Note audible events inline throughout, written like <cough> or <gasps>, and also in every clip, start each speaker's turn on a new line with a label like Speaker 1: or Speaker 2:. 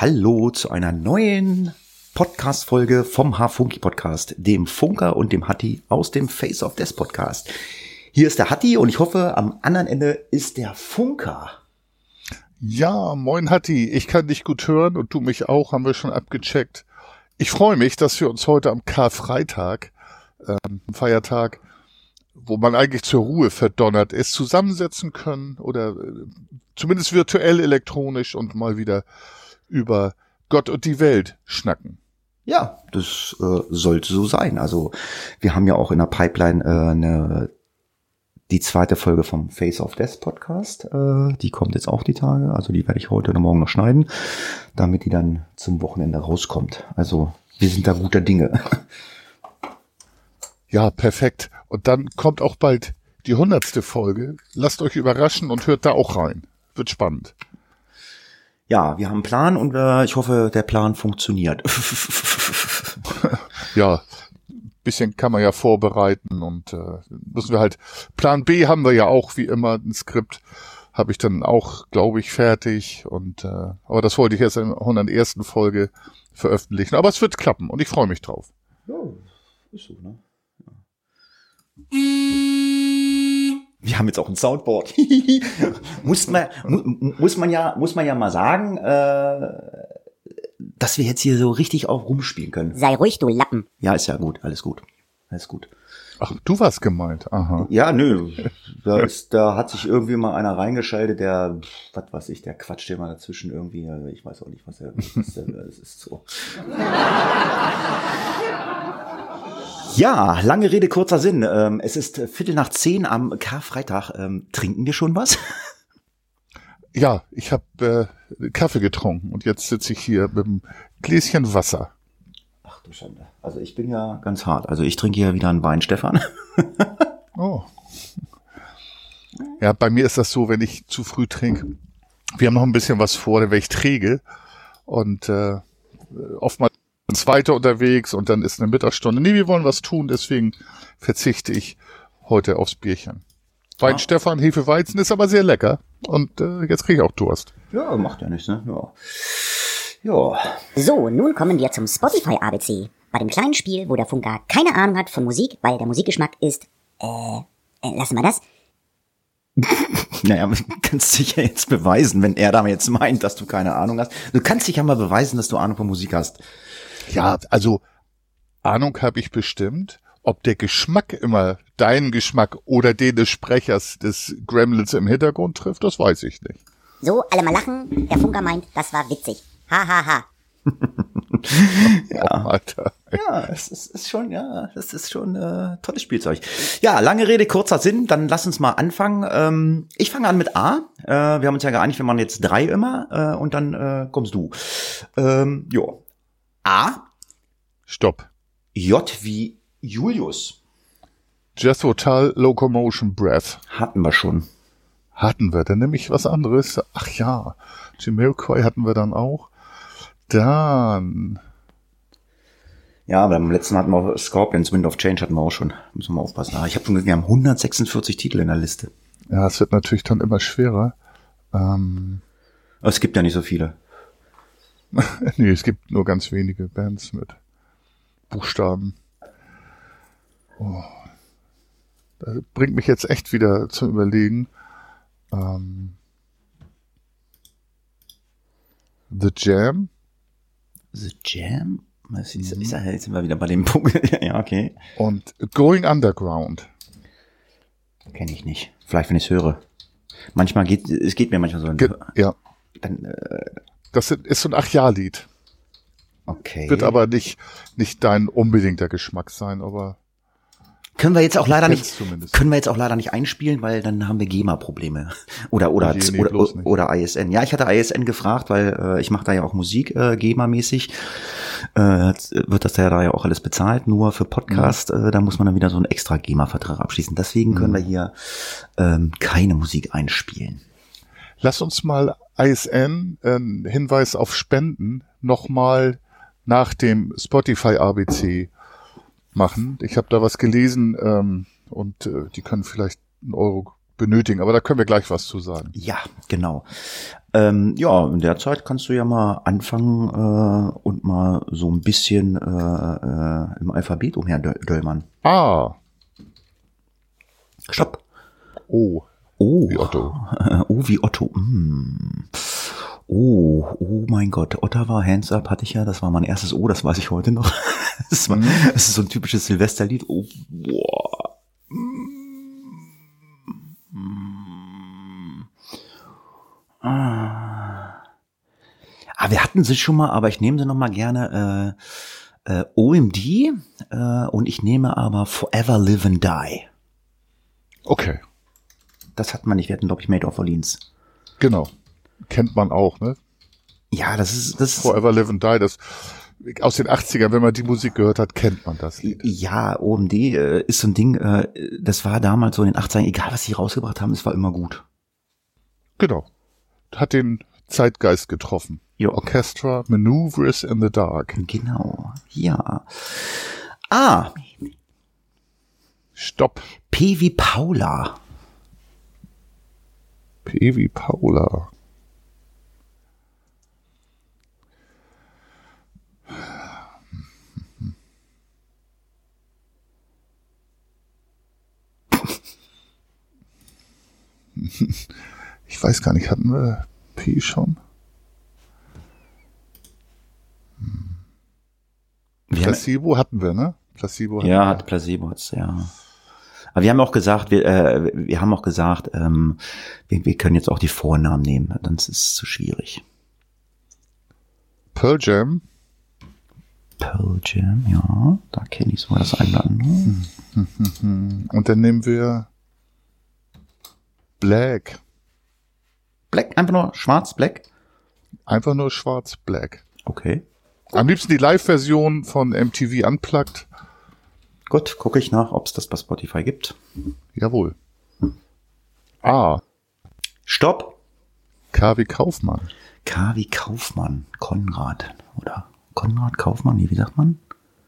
Speaker 1: Hallo zu einer neuen Podcast-Folge vom H-Funky Podcast, dem Funker und dem Hatti aus dem Face of Death Podcast. Hier ist der Hatti und ich hoffe, am anderen Ende ist der Funker.
Speaker 2: Ja, moin Hatti, ich kann dich gut hören und du mich auch, haben wir schon abgecheckt. Ich freue mich, dass wir uns heute am Karfreitag, ähm, Feiertag, wo man eigentlich zur Ruhe verdonnert ist, zusammensetzen können oder äh, zumindest virtuell elektronisch und mal wieder über Gott und die Welt schnacken.
Speaker 1: Ja, das äh, sollte so sein. Also wir haben ja auch in der Pipeline äh, eine, die zweite Folge vom Face of Death Podcast. Äh, die kommt jetzt auch die Tage. Also die werde ich heute oder morgen noch schneiden, damit die dann zum Wochenende rauskommt. Also wir sind da guter Dinge. <laughs>
Speaker 2: Ja, perfekt. Und dann kommt auch bald die hundertste Folge. Lasst euch überraschen und hört da auch rein. Wird spannend.
Speaker 1: Ja, wir haben einen Plan und äh, ich hoffe, der Plan funktioniert. <laughs>
Speaker 2: ja, bisschen kann man ja vorbereiten und äh, müssen wir halt. Plan B haben wir ja auch wie immer ein Skript habe ich dann auch, glaube ich, fertig und äh, aber das wollte ich erst in der 101. Folge veröffentlichen. Aber es wird klappen und ich freue mich drauf. Ja, ist so, ne?
Speaker 1: Wir haben jetzt auch ein Soundboard. <laughs> muss, man, mu muss, man ja, muss man ja mal sagen, äh, dass wir jetzt hier so richtig auch rumspielen können.
Speaker 3: Sei ruhig, du Lappen.
Speaker 1: Ja, ist ja gut, alles gut. Alles gut.
Speaker 2: Ach, du warst gemeint, aha.
Speaker 1: Ja, nö. Da, ist, da hat sich irgendwie mal einer reingeschaltet, der, was weiß ich, der quatscht immer dazwischen irgendwie. Ich weiß auch nicht, was er, was das ist so. Ja, lange Rede, kurzer Sinn. Ähm, es ist Viertel nach zehn am Karfreitag. Ähm, trinken wir schon was? <laughs>
Speaker 2: Ja, ich habe äh, Kaffee getrunken und jetzt sitze ich hier mit einem Gläschen Wasser.
Speaker 1: Ach du Schande. Also ich bin ja ganz hart. Also ich trinke ja wieder einen Wein, Stefan. <laughs>
Speaker 2: oh. Ja, bei mir ist das so, wenn ich zu früh trinke. Wir haben noch ein bisschen was vor, dann wäre ich träge. Und äh, oftmals ins Weiter unterwegs und dann ist eine Mittagsstunde. Nee, wir wollen was tun, deswegen verzichte ich heute aufs Bierchen. Wein ah. Stefan, Hefeweizen ist aber sehr lecker und äh, jetzt kriege ich auch Durst.
Speaker 1: Ja, macht ja nichts, ne? Ja. Ja.
Speaker 3: So, nun kommen wir zum Spotify ABC. Bei dem kleinen Spiel, wo der Funker keine Ahnung hat von Musik, weil der Musikgeschmack ist, äh, äh lassen wir das. <laughs>
Speaker 1: naja, du kannst dich ja jetzt beweisen, wenn er da jetzt meint, dass du keine Ahnung hast. Du kannst dich ja mal beweisen, dass du Ahnung von Musik hast.
Speaker 2: Ja, also Ahnung habe ich bestimmt. Ob der Geschmack immer deinen Geschmack oder den des Sprechers des Gremlins im Hintergrund trifft, das weiß ich nicht.
Speaker 3: So, alle mal lachen. Der Funker meint, das war witzig. Ha, ha, ha.
Speaker 1: ja, Alter. ja, es ist, ist schon, ja, das ist schon äh, tolles Spielzeug. Ja, lange Rede, kurzer Sinn. Dann lass uns mal anfangen. Ähm, ich fange an mit A. Äh, wir haben uns ja geeinigt, wir machen jetzt drei immer äh, und dann äh, kommst du. Ähm, jo. A.
Speaker 2: Stopp.
Speaker 1: J wie Julius.
Speaker 2: Jethro Tull Locomotion Breath.
Speaker 1: Hatten wir schon.
Speaker 2: Hatten wir, dann nämlich was anderes. Ach ja, Jamiroquai hatten wir dann auch. Dann.
Speaker 1: Ja, beim letzten hatten wir auch Scorpions Wind of Change hatten wir auch schon. Müssen wir mal aufpassen. Ah, ich habe schon gesehen, wir haben 146 Titel in der Liste.
Speaker 2: Ja, es wird natürlich dann immer schwerer. Ähm,
Speaker 1: es gibt ja nicht so viele. <laughs>
Speaker 2: nee, es gibt nur ganz wenige Bands mit Buchstaben. Oh. Das bringt mich jetzt echt wieder zum Überlegen. Ähm, The Jam.
Speaker 1: The Jam? Was ist, mhm. ist, jetzt sind wir wieder bei dem <laughs> Punkt. ja, okay.
Speaker 2: Und Going Underground.
Speaker 1: Kenne ich nicht. Vielleicht, wenn ich es höre. Manchmal geht, es geht mir manchmal so. Ge
Speaker 2: ja. Dann, äh, das ist so ein Ach-Ja-Lied.
Speaker 1: Okay.
Speaker 2: Wird aber nicht, nicht dein unbedingter Geschmack sein, aber.
Speaker 1: Können wir jetzt auch leider nicht, zumindest. können wir jetzt auch leider nicht einspielen, weil dann haben wir GEMA-Probleme. <laughs> Oder, oder, nee, nee, oder, oder ISN. Ja, ich hatte ISN gefragt, weil äh, ich mache da ja auch Musik äh, GEMA-mäßig. Äh, wird das ja da ja auch alles bezahlt, nur für Podcast, mhm. äh, da muss man dann wieder so einen extra GEMA-Vertrag abschließen. Deswegen können mhm. wir hier ähm, keine Musik einspielen.
Speaker 2: Lass uns mal ISN, äh, Hinweis auf Spenden, nochmal nach dem Spotify ABC machen. Ich habe da was gelesen ähm, und äh, die können vielleicht einen Euro benötigen, aber da können wir gleich was zu sagen.
Speaker 1: Ja, genau. Ähm, ja, in der Zeit kannst du ja mal anfangen äh, und mal so ein bisschen äh, äh, im Alphabet umherdöllmern.
Speaker 2: Ah.
Speaker 1: Stopp.
Speaker 2: Oh.
Speaker 1: Oh. Wie Otto. <laughs> Oh, wie Otto. Mm. Oh, oh mein Gott, Ottawa, Hands Up hatte ich ja, das war mein erstes O, das weiß ich heute noch. <laughs> Das, war, mhm. das ist so ein typisches Silvesterlied. Oh, boah. Ah. ah, wir hatten sie schon mal, aber ich nehme sie noch mal gerne. Äh, äh, OMD äh, und ich nehme aber Forever Live and Die.
Speaker 2: Okay.
Speaker 1: Das hat man nicht. Wir hatten, glaube ich, Made of Orleans.
Speaker 2: Genau. Kennt man auch, ne?
Speaker 1: Ja, das ist, das
Speaker 2: Forever Live and Die, das, aus den 80ern, wenn man die Musik gehört hat, kennt man das.
Speaker 1: Ja, OMD äh, ist so ein Ding, äh, das war damals so in den 80ern, egal was sie rausgebracht haben, es war immer gut.
Speaker 2: Genau. Hat den Zeitgeist getroffen.
Speaker 1: Jo.
Speaker 2: Orchestra Maneuvers in the Dark.
Speaker 1: Genau, ja. Ah.
Speaker 2: Stopp.
Speaker 1: P wie Paula.
Speaker 2: P wie Paula. Ich weiß gar nicht, hatten wir P schon? Placebo hatten wir, ne?
Speaker 1: Placebo hatten ja, wir. hat Placebo ja. Aber wir haben auch gesagt, wir, äh, wir haben auch gesagt, ähm, wir, wir können jetzt auch die Vornamen nehmen, sonst ist es zu schwierig.
Speaker 2: Pearl Jam.
Speaker 1: Pearl Jam, ja, da kenne ich sogar das eine oder andere. <laughs>
Speaker 2: Und dann nehmen wir Black.
Speaker 1: Black, einfach nur schwarz, black?
Speaker 2: Einfach nur schwarz, black.
Speaker 1: Okay.
Speaker 2: Am liebsten die Live-Version von MTV Unplugged.
Speaker 1: Gut, gucke ich nach, ob es das bei Spotify gibt.
Speaker 2: Jawohl. Ah.
Speaker 1: Stopp.
Speaker 2: KW Kaufmann.
Speaker 1: KW Kaufmann. Konrad. Oder Konrad Kaufmann? Nee, wie sagt man?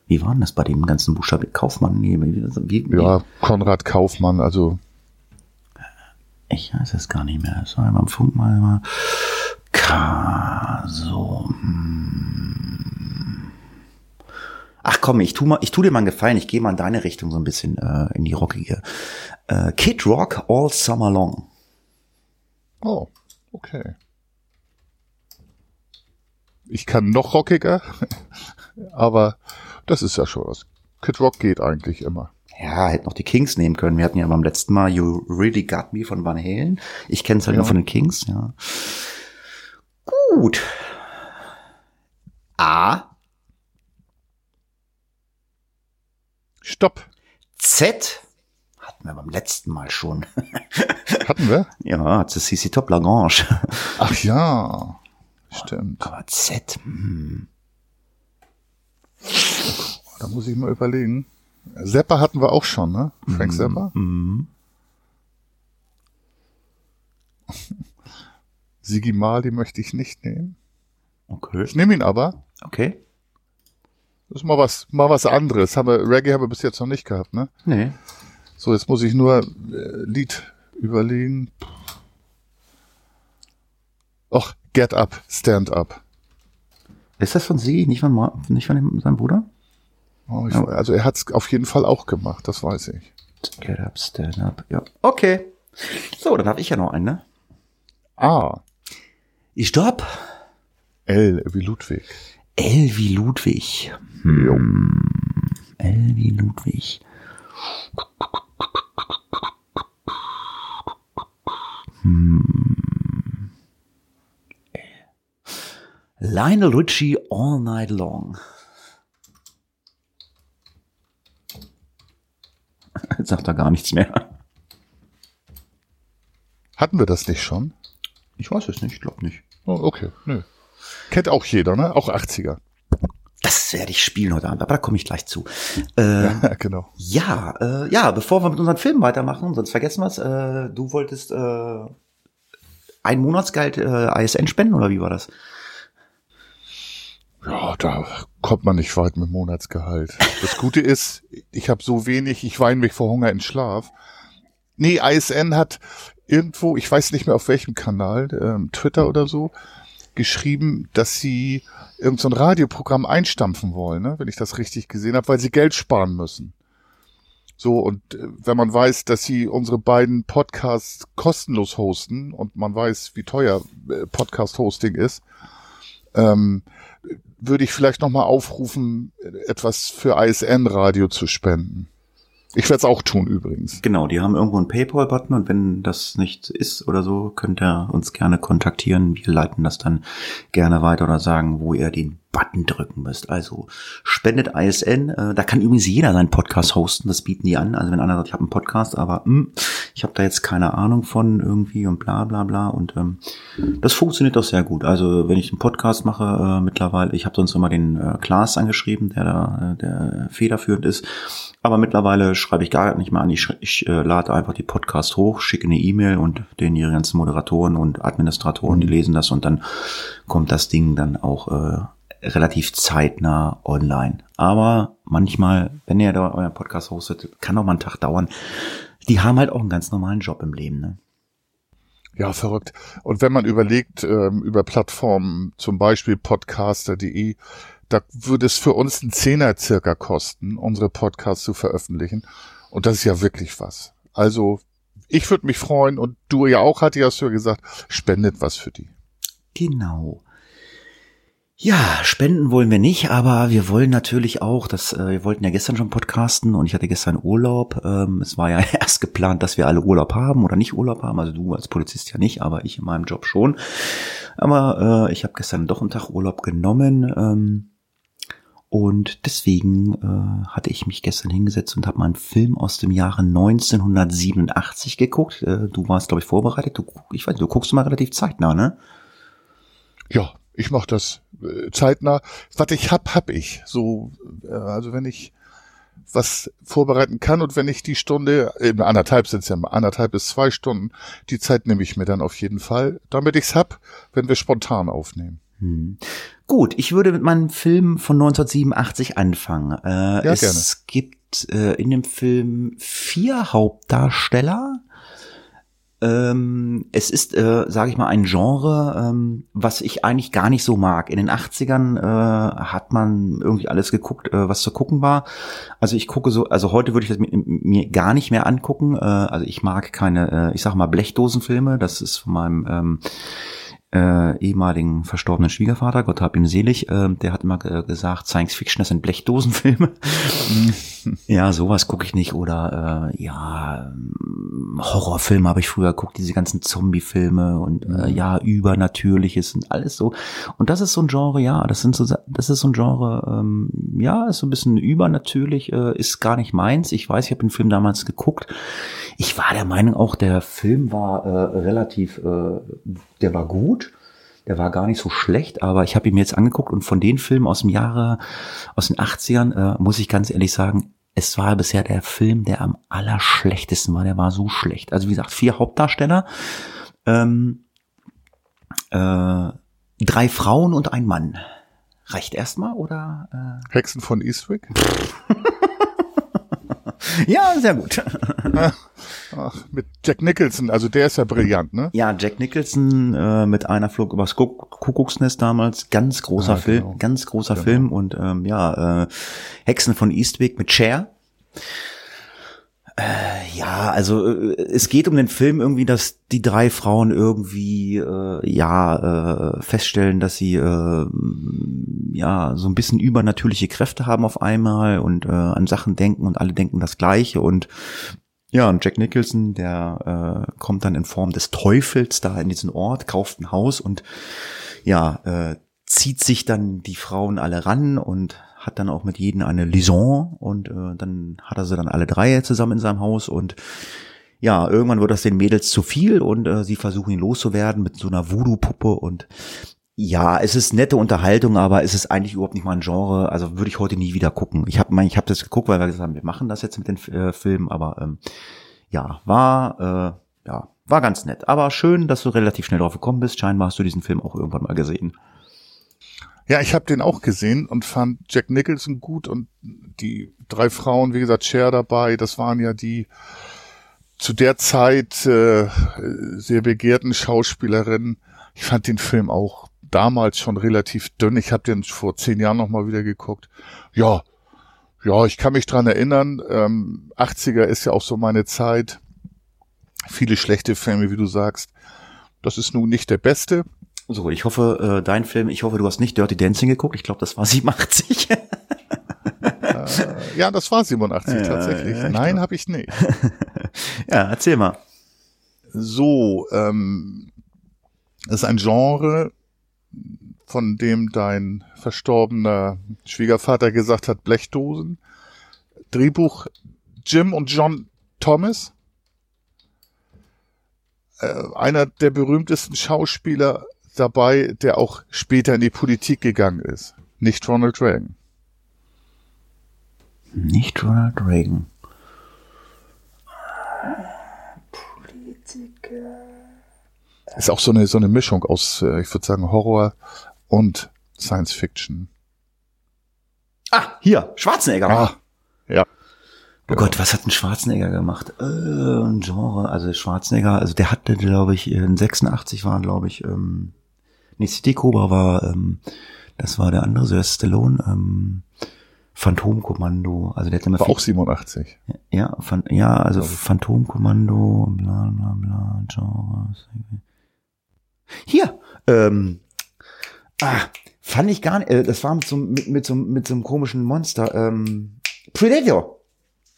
Speaker 1: Wie war denn das bei dem ganzen Buchstaben? Kaufmann? Nee, wie,
Speaker 2: wie, ja, Konrad Kaufmann, also
Speaker 1: ich weiß es gar nicht mehr. Es war beim Funk mal immer K, so. Hm. Ach komm, ich tu mal, ich tu dir mal einen Gefallen. Ich gehe mal in deine Richtung so ein bisschen äh, in die rockige. Äh, Kid Rock All Summer Long.
Speaker 2: Oh, okay. Ich kann noch rockiger, <laughs> aber das ist ja schon was. Kid Rock geht eigentlich immer.
Speaker 1: Ja, hätte noch die Kings nehmen können. Wir hatten ja beim letzten Mal You Really Got Me von Van Halen. Ich kenne es halt ja. nur von den Kings, ja. Gut. A.
Speaker 2: Stopp.
Speaker 1: Z. Hatten wir beim letzten Mal schon. <laughs>
Speaker 2: Hatten wir?
Speaker 1: Ja, das CC Top Lagrange.
Speaker 2: Ach ja. Stimmt.
Speaker 1: Aber Z. Hm.
Speaker 2: Da muss ich mal überlegen. Zappa hatten wir auch schon, ne? Frank mhm. Zappa. Mhm. <laughs> Sigi Mal, die möchte ich nicht nehmen.
Speaker 1: Okay.
Speaker 2: Ich nehme ihn aber.
Speaker 1: Okay.
Speaker 2: Das ist mal was, mal was anderes. Haben wir, Reggae haben wir bis jetzt noch nicht gehabt, ne?
Speaker 1: Nee.
Speaker 2: So, jetzt muss ich nur äh, Lied überlegen. Och, Get Up, Stand Up.
Speaker 1: Ist das von Sie, nicht von, nicht von seinem Bruder?
Speaker 2: Oh, ich, also er hat es auf jeden Fall auch gemacht, das weiß ich.
Speaker 1: Get up, stand up. Ja. Okay. So, dann habe ich ja noch einen, ne?
Speaker 2: Ah.
Speaker 1: Ich stopp.
Speaker 2: L wie Ludwig.
Speaker 1: L wie Ludwig. Hm. L wie Ludwig. Hm. Lionel Richie All Night Long. Jetzt <laughs> sagt er gar nichts mehr.
Speaker 2: Hatten wir das nicht schon?
Speaker 1: Ich weiß es nicht, ich glaube nicht.
Speaker 2: Oh, okay, nö. Kennt auch jeder, ne? Auch 80er.
Speaker 1: Das werde ich spielen heute Abend, aber da komme ich gleich zu. Äh,
Speaker 2: ja, <laughs> genau.
Speaker 1: Ja, äh, ja, bevor wir mit unseren Filmen weitermachen, sonst vergessen wir es, äh, du wolltest äh, ein Monatsgehalt äh, ISN spenden, oder wie war das?
Speaker 2: Ja, da kommt man nicht weit mit Monatsgehalt. Das Gute ist, ich habe so wenig, ich weine mich vor Hunger in Schlaf. Nee, ISN hat irgendwo, ich weiß nicht mehr auf welchem Kanal, ähm, Twitter oder so, geschrieben, dass sie irgendein so Radioprogramm einstampfen wollen, ne? wenn ich das richtig gesehen habe, weil sie Geld sparen müssen. So, und äh, wenn man weiß, dass sie unsere beiden Podcasts kostenlos hosten und man weiß, wie teuer äh, Podcast-Hosting ist, ähm, würde ich vielleicht nochmal aufrufen, etwas für ISN-Radio zu spenden. Ich werde es auch tun übrigens.
Speaker 1: Genau, die haben irgendwo einen PayPal-Button und wenn das nicht ist oder so, könnt ihr uns gerne kontaktieren. Wir leiten das dann gerne weiter oder sagen, wo ihr den Button drücken müsst. Also spendet ISN. Äh, da kann übrigens jeder seinen Podcast hosten. Das bieten die an. Also wenn einer sagt, ich habe einen Podcast, aber mh, hm, ich habe da jetzt keine Ahnung von irgendwie und bla bla bla. Und ähm, das funktioniert doch sehr gut. Also wenn ich einen Podcast mache äh, mittlerweile, ich habe sonst immer den äh, Klaas angeschrieben, der da äh, der federführend ist. Aber mittlerweile schreibe ich gar nicht mehr an. Ich, ich äh, lade einfach die Podcast hoch, schicke eine E-Mail und den ihre ganzen Moderatoren und Administratoren, die lesen das und dann kommt das Ding dann auch äh, relativ zeitnah online. Aber manchmal, wenn ihr da euren Podcast hostet, kann auch mal einen Tag dauern. Die haben halt auch einen ganz normalen Job im Leben, ne?
Speaker 2: Ja, verrückt. Und wenn man überlegt, ähm, über Plattformen, zum Beispiel podcaster.de, da würde es für uns einen Zehner circa kosten, unsere Podcasts zu veröffentlichen. Und das ist ja wirklich was. Also, ich würde mich freuen und du ja auch, hat ja ja gesagt, spendet was für die.
Speaker 1: Genau. Ja, spenden wollen wir nicht, aber wir wollen natürlich auch, dass äh, wir wollten ja gestern schon podcasten und ich hatte gestern Urlaub. Ähm, es war ja <laughs> erst geplant, dass wir alle Urlaub haben oder nicht Urlaub haben. Also du als Polizist ja nicht, aber ich in meinem Job schon. Aber äh, ich habe gestern doch einen Tag Urlaub genommen. Ähm, und deswegen äh, hatte ich mich gestern hingesetzt und habe mal einen Film aus dem Jahre 1987 geguckt. Äh, du warst, glaube ich, vorbereitet. Du, ich weiß, du guckst mal relativ zeitnah, ne?
Speaker 2: Ja, ich mache das äh, zeitnah. Was ich hab, hab ich. So, äh, also wenn ich was vorbereiten kann und wenn ich die Stunde, eben anderthalb sind es ja anderthalb bis zwei Stunden, die Zeit nehme ich mir dann auf jeden Fall, damit ich's hab, wenn wir spontan aufnehmen.
Speaker 1: Hm. Gut, ich würde mit meinem Film von 1987 anfangen. Äh, ja, es gerne. gibt äh, in dem Film vier Hauptdarsteller. Ähm, es ist, äh, sage ich mal, ein Genre, ähm, was ich eigentlich gar nicht so mag. In den 80ern äh, hat man irgendwie alles geguckt, äh, was zu gucken war. Also ich gucke so, also heute würde ich das mit, mir gar nicht mehr angucken. Äh, also ich mag keine, äh, ich sag mal, Blechdosenfilme. Das ist von meinem ähm, äh, ehemaligen verstorbenen Schwiegervater, Gott hab ihm selig, äh, der hat immer gesagt, Science Fiction, das sind Blechdosenfilme. ja, sowas gucke ich nicht. Oder äh, ja, Horrorfilme habe ich früher geguckt, diese ganzen Zombie-Filme und äh, mhm. ja, Übernatürliches und alles so. Und das ist so ein Genre, ja, das sind so, das ist so ein Genre, ähm, ja, ist so ein bisschen übernatürlich, äh, ist gar nicht meins. Ich weiß, ich habe den Film damals geguckt. Ich war der Meinung auch, der Film war äh, relativ, äh, der war gut. Der war gar nicht so schlecht, aber ich habe ihn mir jetzt angeguckt und von den Filmen aus dem Jahre, aus den 80ern, äh, muss ich ganz ehrlich sagen, es war bisher der Film, der am allerschlechtesten war. Der war so schlecht. Also wie gesagt, vier Hauptdarsteller, ähm, äh, drei Frauen und ein Mann. Reicht erstmal oder?
Speaker 2: Äh? Hexen von Eastwick? <laughs>
Speaker 1: ja, sehr gut.
Speaker 2: Ach, mit Jack Nicholson, also der ist ja brillant, ne?
Speaker 1: Ja, Jack Nicholson äh, mit einer Flug übers Kuckucksnest damals, ganz großer Film, genau. ganz großer genau. Film und ähm, ja, äh, Hexen von Eastwick mit Cher. Äh, ja, also äh, es geht um den Film irgendwie, dass die drei Frauen irgendwie äh, ja äh, feststellen, dass sie äh, ja so ein bisschen übernatürliche Kräfte haben auf einmal und äh, an Sachen denken und alle denken das Gleiche und ja, und Jack Nicholson, der äh, kommt dann in Form des Teufels da in diesen Ort, kauft ein Haus und ja, äh, zieht sich dann die Frauen alle ran und hat dann auch mit jedem eine Liaison und äh, dann hat er sie dann alle drei zusammen in seinem Haus und ja, irgendwann wird das den Mädels zu viel und äh, sie versuchen ihn loszuwerden mit so einer Voodoo-Puppe und ja, es ist nette Unterhaltung, aber es ist eigentlich überhaupt nicht mal ein Genre. Also würde ich heute nie wieder gucken. Ich habe ich hab das geguckt, weil wir gesagt haben, wir machen das jetzt mit den äh, Filmen, aber ähm, ja, war äh, ja war ganz nett. Aber schön, dass du relativ schnell drauf gekommen bist. Scheinbar hast du diesen Film auch irgendwann mal gesehen.
Speaker 2: Ja, ich habe den auch gesehen und fand Jack Nicholson gut und die drei Frauen, wie gesagt, Cher dabei, das waren ja die zu der Zeit äh, sehr begehrten Schauspielerin. Ich fand den Film auch damals schon relativ dünn. Ich habe den vor zehn Jahren noch mal wieder geguckt. Ja, ja, ich kann mich dran erinnern. Ähm, 80er ist ja auch so meine Zeit. Viele schlechte Filme, wie du sagst. Das ist nun nicht der beste.
Speaker 1: So, ich hoffe, äh, dein Film, ich hoffe, du hast nicht Dirty Dancing geguckt. Ich glaube, das war <laughs> 87. äh,
Speaker 2: ja, das war 87 ja, tatsächlich. Ja, Nein, habe ich nicht. <laughs>
Speaker 1: ja, erzähl mal.
Speaker 2: So, ähm, ist ein Genre, von dem dein verstorbener Schwiegervater gesagt hat, Blechdosen. Drehbuch Jim und John Thomas. Äh, einer der berühmtesten Schauspieler dabei, der auch später in die Politik gegangen ist. Nicht Ronald Reagan.
Speaker 1: Nicht Ronald Reagan.
Speaker 2: Politiker. Ist auch so eine, so eine Mischung aus, äh, ich würde sagen, Horror und Science Fiction.
Speaker 1: Ah, hier, Schwarzenegger. Ah,
Speaker 2: ja.
Speaker 1: Oh Gott, was hat ein Schwarzenegger gemacht? Äh, ein Genre, also Schwarzenegger, also der hatte, glaube ich, in 86 waren, glaube ich, ähm, nee, City Cobra war, ähm, das war der andere, Sylvester Stallone, ähm, Phantomkommando, also der hat immer
Speaker 2: war auch 87.
Speaker 1: Ja, Phan ja, also Phantomkommando, bla bla bla, Genre. Hier, ähm, ah, fand ich gar nicht, äh, das war mit so, mit, mit, so, mit so einem komischen Monster, ähm, Predator.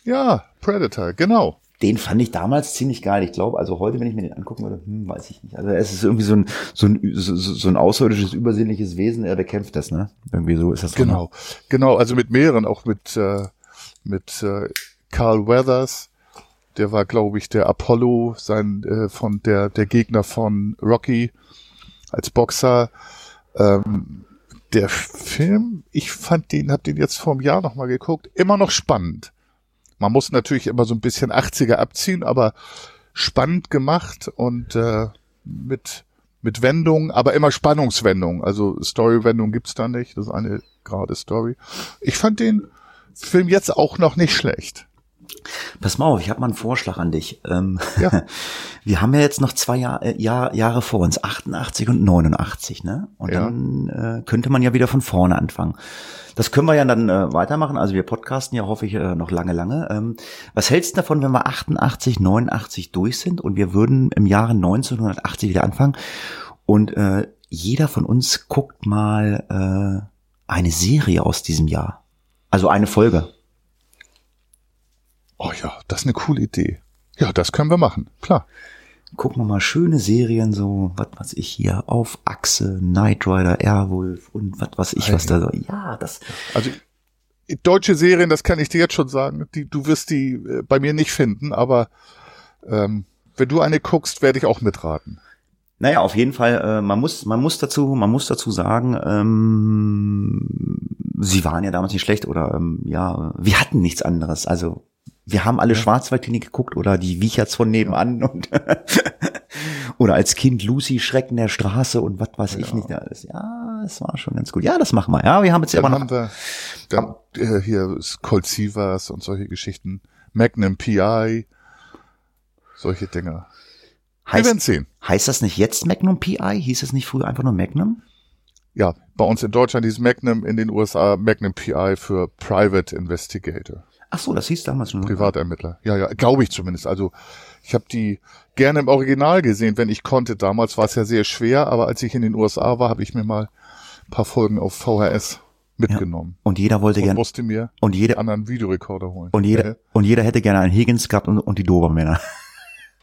Speaker 2: Ja, Predator, genau.
Speaker 1: Den fand ich damals ziemlich geil. Ich glaube, also heute, wenn ich mir den angucken würde, hm, weiß ich nicht. Also es ist irgendwie so ein, so ein, so, so ein außerirdisches, übersinnliches Wesen, er bekämpft das, ne? Irgendwie so ist das.
Speaker 2: Genau, drin. genau. Also mit mehreren, auch mit, äh, mit äh, Carl Weathers. Der war, glaube ich, der Apollo, sein äh, von der der Gegner von Rocky als Boxer. Ähm, der Film, ich fand den, hab den jetzt vor einem Jahr nochmal geguckt, immer noch spannend. Man muss natürlich immer so ein bisschen 80er abziehen, aber spannend gemacht und äh, mit mit Wendungen, aber immer Spannungswendungen. Also Storywendung gibt's da nicht. Das ist eine gerade Story. Ich fand den Film jetzt auch noch nicht schlecht.
Speaker 1: Pass mal auf, ich habe mal einen Vorschlag an dich. Ähm, ja. <laughs> Wir haben ja jetzt noch zwei Jahr, äh, Jahr, Jahre vor uns, 88 und 89, ne? Und ja. dann äh, könnte man ja wieder von vorne anfangen. Das können wir ja dann äh, weitermachen. Also wir podcasten ja, hoffe ich, äh, noch lange, lange. Ähm, was hältst du davon, wenn wir 88, 89 durch sind und wir würden im Jahre 1980 wieder anfangen und äh, jeder von uns guckt mal äh, eine Serie aus diesem Jahr. Also eine Folge.
Speaker 2: Oh ja, das ist eine coole Idee. Ja, das können wir machen, klar.
Speaker 1: Gucken wir mal schöne Serien, so, was weiß ich hier, auf Achse, Knight Rider, Airwolf und was weiß ich, was da so. Ja, das.
Speaker 2: Also deutsche Serien, das kann ich dir jetzt schon sagen. Die, du wirst die äh, bei mir nicht finden, aber ähm, wenn du eine guckst, werde ich auch mitraten.
Speaker 1: Naja, auf jeden Fall, äh, man muss, man muss dazu, man muss dazu sagen, ähm, sie waren ja damals nicht schlecht oder ähm, ja, wir hatten nichts anderes. Also wir haben alle ja. Schwarzwaldklinik geguckt oder die Wicherts von nebenan und <laughs> oder als Kind Lucy Schrecken der Straße und was weiß ja. ich nicht alles. Ja, es war schon ganz gut. Ja, das machen wir. Ja, wir haben jetzt immer
Speaker 2: noch. Haben wir, dann, äh, hier Colt Sievers und solche Geschichten. Magnum PI. Solche Dinger.
Speaker 1: Heißt, wir werden sehen. Heißt das nicht jetzt Magnum PI? Hieß es nicht früher einfach nur Magnum?
Speaker 2: Ja, bei uns in Deutschland hieß Magnum, in den USA Magnum PI für Private Investigator.
Speaker 1: Ach so, das hieß damals schon.
Speaker 2: Privatermittler. Ja, ja, glaube ich zumindest. Also ich habe die gerne im Original gesehen, wenn ich konnte. Damals war es ja sehr schwer, aber als ich in den USA war, habe ich mir mal ein paar Folgen auf VHS mitgenommen.
Speaker 1: Ja. Und jeder wollte gerne.
Speaker 2: musste mir
Speaker 1: und jeder
Speaker 2: anderen Videorekorder holen.
Speaker 1: Und jeder ja. und jeder hätte gerne einen Higgins gehabt und, und die Dobermänner. <laughs>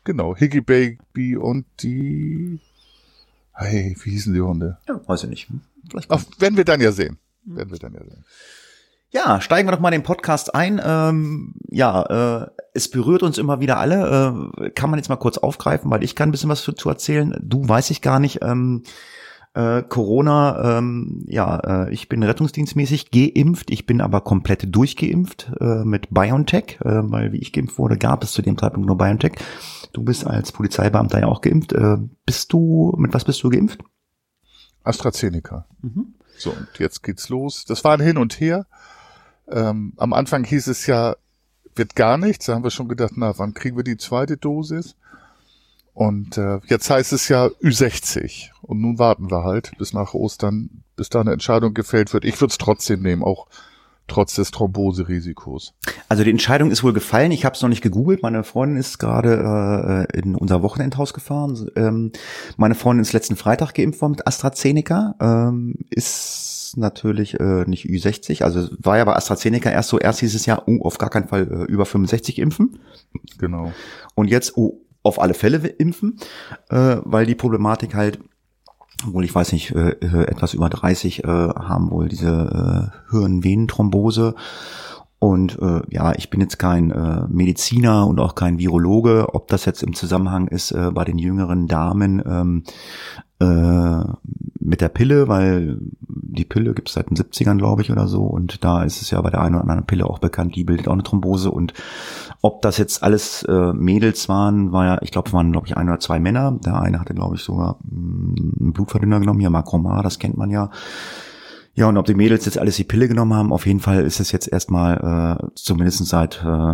Speaker 2: Genau, Higgy Baby und die. Hey, wie hießen die Hunde?
Speaker 1: Ja, weiß ich nicht.
Speaker 2: Vielleicht Ach, werden wir dann ja sehen. Werden wir dann ja sehen.
Speaker 1: Ja, steigen wir doch mal den Podcast ein. Ähm, ja, äh, es berührt uns immer wieder alle. Äh, kann man jetzt mal kurz aufgreifen, weil ich kann ein bisschen was zu erzählen. Du weiß ich gar nicht. Ähm, äh, Corona, ähm, ja, äh, ich bin rettungsdienstmäßig geimpft, ich bin aber komplett durchgeimpft äh, mit BioNTech, äh, weil wie ich geimpft wurde, gab es zu dem Zeitpunkt nur BioNTech. Du bist als Polizeibeamter ja auch geimpft. Äh, bist du, mit was bist du geimpft?
Speaker 2: AstraZeneca. Mhm. So, und jetzt geht's los. Das war ein Hin und Her. Ähm, am Anfang hieß es ja wird gar nichts. Da haben wir schon gedacht, na, wann kriegen wir die zweite Dosis? Und äh, jetzt heißt es ja Ü60. Und nun warten wir halt bis nach Ostern, bis da eine Entscheidung gefällt wird. Ich würde es trotzdem nehmen, auch trotz des Thromboserisikos.
Speaker 1: Also die Entscheidung ist wohl gefallen. Ich habe es noch nicht gegoogelt. Meine Freundin ist gerade äh, in unser Wochenendhaus gefahren. Ähm, meine Freundin ist letzten Freitag geimpft worden mit AstraZeneca. Ähm, ist natürlich äh, nicht Ü60. Also war ja bei AstraZeneca erst so, erst dieses Jahr, uh, auf gar keinen Fall äh, über 65 impfen.
Speaker 2: Genau.
Speaker 1: Und jetzt, uh, auf alle Fälle impfen, äh, weil die Problematik halt wohl ich weiß nicht, äh, äh etwas über 30 äh, haben wohl diese äh, Hirnvenenthrombose. Und äh, ja, ich bin jetzt kein äh, Mediziner und auch kein Virologe, ob das jetzt im Zusammenhang ist äh, bei den jüngeren Damen ähm, äh, mit der Pille, weil die Pille gibt es seit den 70ern, glaube ich, oder so. Und da ist es ja bei der einen oder anderen Pille auch bekannt, die bildet auch eine Thrombose. Und ob das jetzt alles äh, Mädels waren, war ja, ich glaube, es waren, glaube ich, ein oder zwei Männer. Der eine hatte, glaube ich, sogar mh, mm, einen Blutverdünner genommen, hier Macromar, das kennt man ja. Ja, und ob die Mädels jetzt alles die Pille genommen haben, auf jeden Fall ist es jetzt erstmal äh, zumindest seit äh,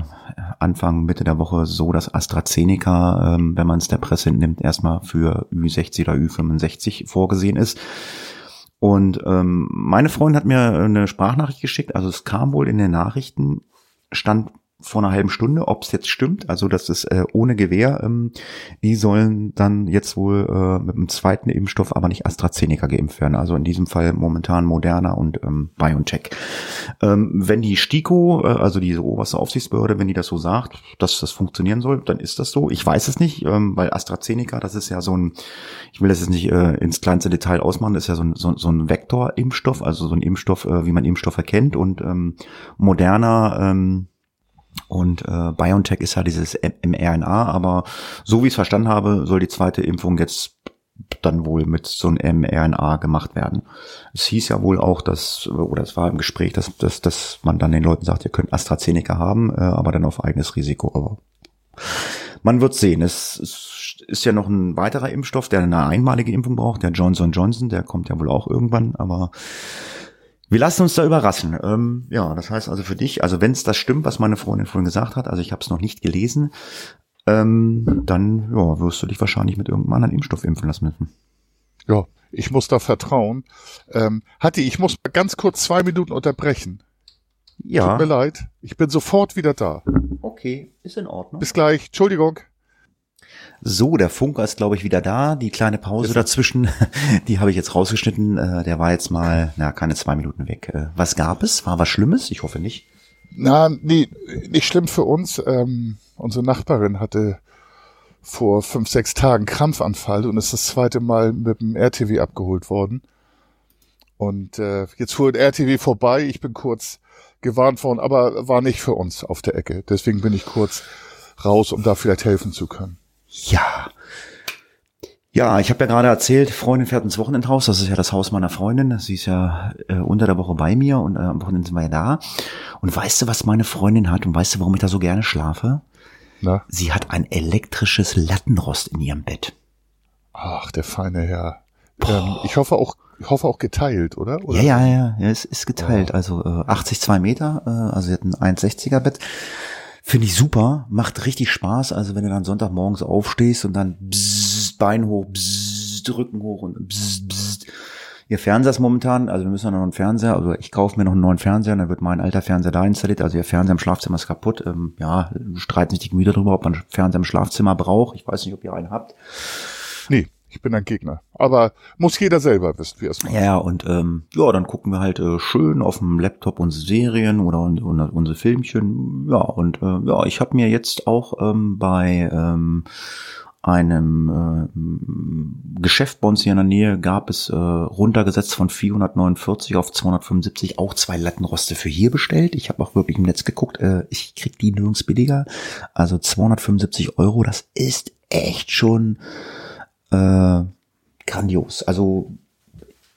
Speaker 1: Anfang, Mitte der Woche so, dass AstraZeneca, ähm, wenn man es der Presse nimmt, erstmal für Ü60 oder Ü65 vorgesehen ist. Und ähm, meine Freundin hat mir eine Sprachnachricht geschickt, also es kam wohl in den Nachrichten, stand vor einer halben Stunde, ob es jetzt stimmt, also das ist äh, ohne Gewehr, ähm, die sollen dann jetzt wohl äh, mit dem zweiten Impfstoff, aber nicht AstraZeneca geimpft werden. Also in diesem Fall momentan Moderna und ähm, BioNTech. Ähm, wenn die STIKO, äh, also diese oberste Aufsichtsbehörde, wenn die das so sagt, dass das funktionieren soll, dann ist das so. Ich weiß es nicht, ähm, weil AstraZeneca, das ist ja so ein, ich will das jetzt nicht äh, ins kleinste Detail ausmachen, das ist ja so ein, so, so ein Vektor-Impfstoff, also so ein Impfstoff, äh, wie man Impfstoffe kennt und ähm, Moderna, ähm, und äh, BioNTech ist ja dieses mRNA, aber so wie ich es verstanden habe, soll die zweite Impfung jetzt dann wohl mit so einem mRNA gemacht werden. Es hieß ja wohl auch, dass, oder es war im Gespräch, dass, dass, dass man dann den Leuten sagt, ihr könnt AstraZeneca haben, äh, aber dann auf eigenes Risiko. Aber man wird sehen. Es, es ist ja noch ein weiterer Impfstoff, der eine einmalige Impfung braucht, der Johnson Johnson, der kommt ja wohl auch irgendwann, aber wir lassen uns da überraschen. Ähm, ja, das heißt also für dich, also wenn es das stimmt, was meine Freundin vorhin gesagt hat, also ich habe es noch nicht gelesen, ähm, dann ja, wirst du dich wahrscheinlich mit irgendeinem anderen Impfstoff impfen lassen müssen.
Speaker 2: Ja, ich muss da vertrauen. Ähm, Hatti, ich muss ganz kurz zwei Minuten unterbrechen. Ja. Tut mir leid. Ich bin sofort wieder da.
Speaker 1: Okay, ist in Ordnung.
Speaker 2: Bis gleich. Entschuldigung.
Speaker 1: So, der Funker ist, glaube ich, wieder da. Die kleine Pause dazwischen, <laughs> die habe ich jetzt rausgeschnitten. Äh, der war jetzt mal, na, keine zwei Minuten weg. Äh, was gab es? War was Schlimmes? Ich hoffe nicht.
Speaker 2: Na, nee, nicht schlimm für uns. Ähm, unsere Nachbarin hatte vor fünf, sechs Tagen Krampfanfall und ist das zweite Mal mit dem RTW abgeholt worden. Und äh, jetzt fuhr ein RTW vorbei. Ich bin kurz gewarnt worden, aber war nicht für uns auf der Ecke. Deswegen bin ich kurz raus, um da vielleicht helfen zu können.
Speaker 1: Ja. Ja, ich habe ja gerade erzählt, Freundin fährt ins Wochenendhaus. Das ist ja das Haus meiner Freundin. Sie ist ja äh, unter der Woche bei mir und äh, am Wochenende sind wir ja da. Und weißt du, was meine Freundin hat und weißt du, warum ich da so gerne schlafe? Na? Sie hat ein elektrisches Lattenrost in ihrem Bett.
Speaker 2: Ach, der feine Herr. Ähm, ich hoffe auch, ich hoffe auch geteilt, oder? oder?
Speaker 1: Ja, ja, ja, ja, es ist geteilt. Oh. Also äh, 80 2 Meter, äh, also sie hat ein 1,60er Bett. Finde ich super, macht richtig Spaß. Also wenn du dann Sonntagmorgens aufstehst und dann bzzz, Bein hoch, bzzz, Rücken hoch und bzzz, bzzz. Ihr Fernseher ist momentan, also wir müssen noch einen Fernseher, also ich kaufe mir noch einen neuen Fernseher, dann wird mein alter Fernseher da installiert. Also ihr Fernseher im Schlafzimmer ist kaputt. Ähm, ja, streiten sich die Gemüter darüber, ob man Fernseher im Schlafzimmer braucht. Ich weiß nicht, ob ihr einen habt.
Speaker 2: Nee. Ich bin ein Gegner. Aber muss jeder selber wissen, wie es
Speaker 1: macht. Ja, und ähm, ja, dann gucken wir halt äh, schön auf dem Laptop unsere Serien oder, oder unsere Filmchen. Ja, und äh, ja, ich habe mir jetzt auch ähm, bei ähm, einem äh, Geschäft bei uns hier in der Nähe gab es äh, runtergesetzt von 449 auf 275 auch zwei Lattenroste für hier bestellt. Ich habe auch wirklich im Netz geguckt. Äh, ich krieg die nirgends billiger. Also 275 Euro, das ist echt schon äh, grandios. Also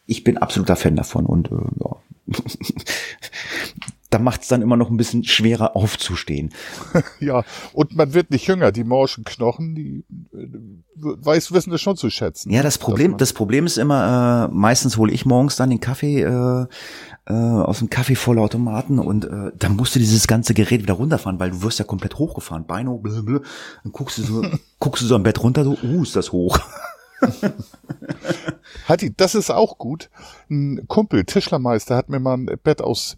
Speaker 1: ich bin absoluter Fan davon und äh, ja. <laughs> da macht es dann immer noch ein bisschen schwerer aufzustehen. <laughs>
Speaker 2: ja, und man wird nicht jünger. Die morschen Knochen, die äh, weiß, wissen das schon zu schätzen.
Speaker 1: Ja, das Problem, das Problem ist immer, äh, meistens hole ich morgens dann den Kaffee äh, äh, aus dem Kaffeevollautomaten und äh, dann musst du dieses ganze Gerät wieder runterfahren, weil du wirst ja komplett hochgefahren. Beine, blablabla. dann guckst du so, <laughs> guckst du so am Bett runter, so, uh, ist das hoch. <laughs>
Speaker 2: Hatti, das ist auch gut. Ein Kumpel, Tischlermeister, hat mir mal ein Bett aus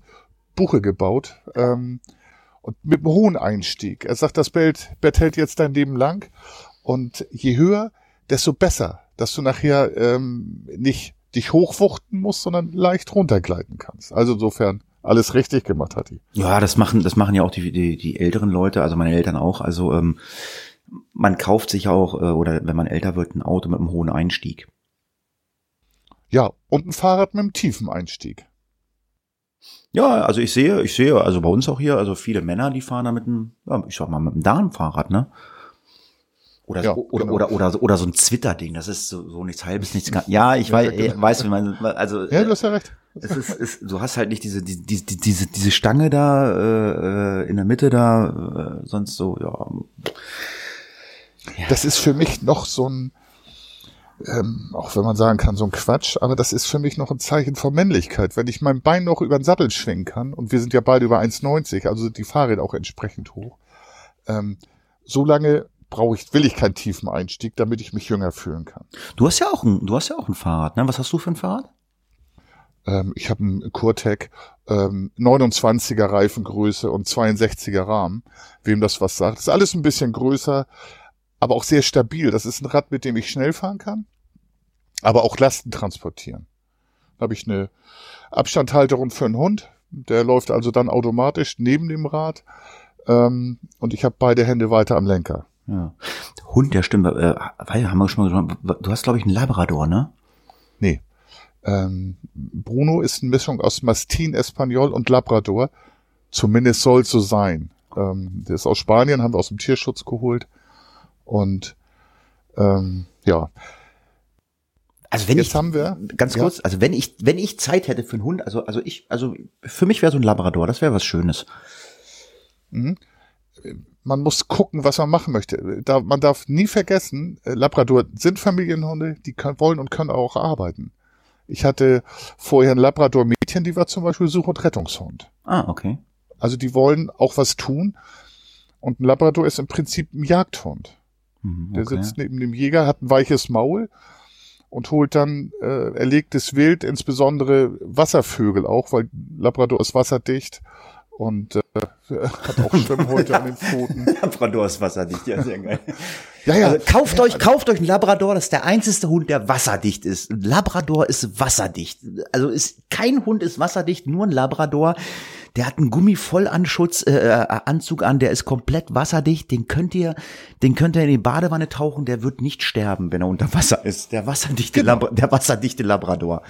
Speaker 2: Buche gebaut ähm, und mit einem hohen Einstieg. Er sagt, das Bett, Bett hält jetzt dein Leben lang und je höher, desto besser, dass du nachher ähm, nicht dich hochwuchten musst, sondern leicht runtergleiten kannst. Also insofern alles richtig gemacht hat die.
Speaker 1: Ja, das machen, das machen ja auch die, die, die älteren Leute, also meine Eltern auch. Also ähm, man kauft sich auch, äh, oder wenn man älter wird, ein Auto mit einem hohen Einstieg.
Speaker 2: Ja, und ein Fahrrad mit einem tiefen Einstieg.
Speaker 1: Ja, also ich sehe, ich sehe, also bei uns auch hier, also viele Männer, die fahren da mit einem, ja, ich sag mal, mit einem Darmfahrrad, ne? Oder, ja, so, oder, genau. oder, oder, oder, so ein Twitter-Ding, das ist so, so nichts halbes, nichts gar, ja, ich ja, weiß, genau. weiß, wie man, also.
Speaker 2: Ja, du hast ja recht.
Speaker 1: Es ist, es, du hast halt nicht diese, die, die, diese, diese Stange da, äh, in der Mitte da, äh, sonst so, ja.
Speaker 2: ja. Das ist für mich noch so ein, ähm, auch wenn man sagen kann, so ein Quatsch, aber das ist für mich noch ein Zeichen von Männlichkeit. Wenn ich mein Bein noch über den Sattel schwingen kann, und wir sind ja beide über 1,90, also die Fahrräder auch entsprechend hoch, ähm, so lange brauche ich, will ich keinen tiefen Einstieg, damit ich mich jünger fühlen kann.
Speaker 1: Du hast ja auch ein, du hast ja auch ein Fahrrad, ne? Was hast du für ein Fahrrad?
Speaker 2: Ähm, ich habe ein Curtec ähm, 29er Reifengröße und 62er Rahmen. Wem das was sagt. Das ist alles ein bisschen größer, aber auch sehr stabil. Das ist ein Rad, mit dem ich schnell fahren kann aber auch Lasten transportieren. Da habe ich eine Abstandhalterung für einen Hund, der läuft also dann automatisch neben dem Rad ähm, und ich habe beide Hände weiter am Lenker.
Speaker 1: Ja. Hund, der stimmt. Äh, weil haben wir schon mal Du hast, glaube ich, einen Labrador, ne?
Speaker 2: Nee. Ähm, Bruno ist eine Mischung aus Mastin, Espanol und Labrador. Zumindest soll es so sein. Ähm, der ist aus Spanien, haben wir aus dem Tierschutz geholt. Und ähm, ja,
Speaker 1: also wenn Jetzt ich haben wir ganz kurz, ja. also wenn ich wenn ich Zeit hätte für einen Hund, also also ich also für mich wäre so ein Labrador, das wäre was Schönes.
Speaker 2: Mhm. Man muss gucken, was man machen möchte. Da, man darf nie vergessen, äh, Labrador sind Familienhunde, die können, wollen und können auch arbeiten. Ich hatte vorher ein Labrador-Mädchen, die war zum Beispiel Such- und Rettungshund.
Speaker 1: Ah, okay.
Speaker 2: Also die wollen auch was tun. Und ein Labrador ist im Prinzip ein Jagdhund. Mhm, okay. Der sitzt neben dem Jäger, hat ein weiches Maul und holt dann äh, erlegtes Wild, insbesondere Wasservögel auch, weil Labrador ist wasserdicht und äh, <laughs> hat auch Schwimmhäute an den Pfoten. <laughs>
Speaker 1: Labrador ist wasserdicht, ja, sehr geil. ja, ja. Also, kauft euch, kauft euch einen Labrador, das ist der einzige Hund, der wasserdicht ist. Ein Labrador ist wasserdicht. Also ist, kein Hund ist wasserdicht, nur ein Labrador. Der hat einen Gummivollanschutz, äh, äh, Anzug an, der ist komplett wasserdicht. Den könnt ihr, den könnt ihr in die Badewanne tauchen. Der wird nicht sterben, wenn er unter Wasser ist. Der wasserdichte, genau. Labra der wasserdichte Labrador.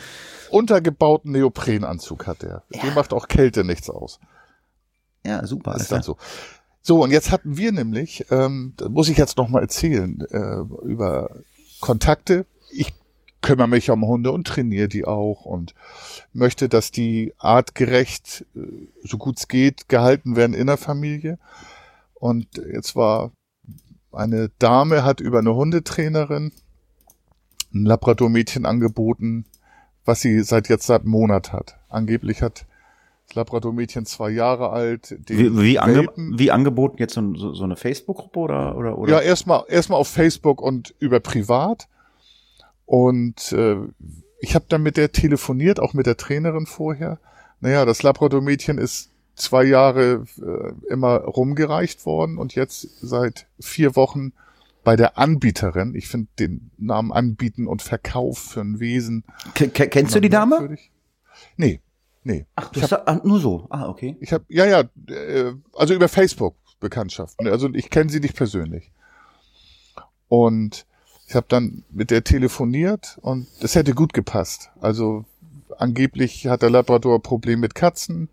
Speaker 2: Untergebauten Neoprenanzug hat der. Ja. Dem macht auch Kälte nichts aus.
Speaker 1: Ja, super.
Speaker 2: Das ist dann so. So, und jetzt hatten wir nämlich, ähm, das muss ich jetzt noch mal erzählen, äh, über Kontakte. Kümmere mich um Hunde und trainiere die auch und möchte, dass die artgerecht, äh, so gut es geht, gehalten werden in der Familie. Und jetzt war eine Dame, hat über eine Hundetrainerin ein Labrador-Mädchen angeboten, was sie seit jetzt seit einem Monat hat. Angeblich hat das Labrador-Mädchen zwei Jahre alt.
Speaker 1: Wie, wie, ange wie angeboten jetzt so, so eine Facebook-Gruppe oder, oder, oder?
Speaker 2: Ja, erstmal erstmal auf Facebook und über privat. Und äh, ich habe dann mit der telefoniert, auch mit der Trainerin vorher. Naja, das Labrador-Mädchen ist zwei Jahre äh, immer rumgereicht worden und jetzt seit vier Wochen bei der Anbieterin. Ich finde den Namen Anbieten und Verkauf für ein Wesen.
Speaker 1: K kennst du die Dame?
Speaker 2: Nee, nee.
Speaker 1: Ach, du hast hab, nur so. Ah, okay.
Speaker 2: Ich habe ja, ja, äh, also über Facebook Bekanntschaften. Also ich kenne sie nicht persönlich. Und ich habe dann mit der telefoniert und es hätte gut gepasst. Also angeblich hat der Labrador Problem mit Katzen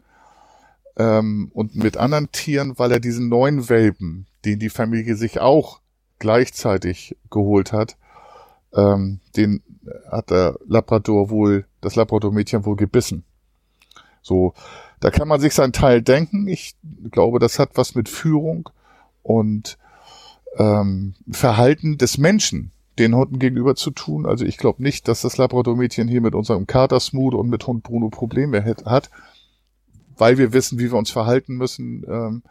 Speaker 2: ähm, und mit anderen Tieren, weil er diesen neuen Welpen, den die Familie sich auch gleichzeitig geholt hat, ähm, den hat der Labrador wohl, das Labrador-Mädchen wohl gebissen. So, Da kann man sich seinen Teil denken. Ich glaube, das hat was mit Führung und ähm, Verhalten des Menschen den Hunden gegenüber zu tun. Also ich glaube nicht, dass das Labrador-Mädchen hier mit unserem Kater Smooth und mit Hund Bruno Probleme hat, weil wir wissen, wie wir uns verhalten müssen. Ähm,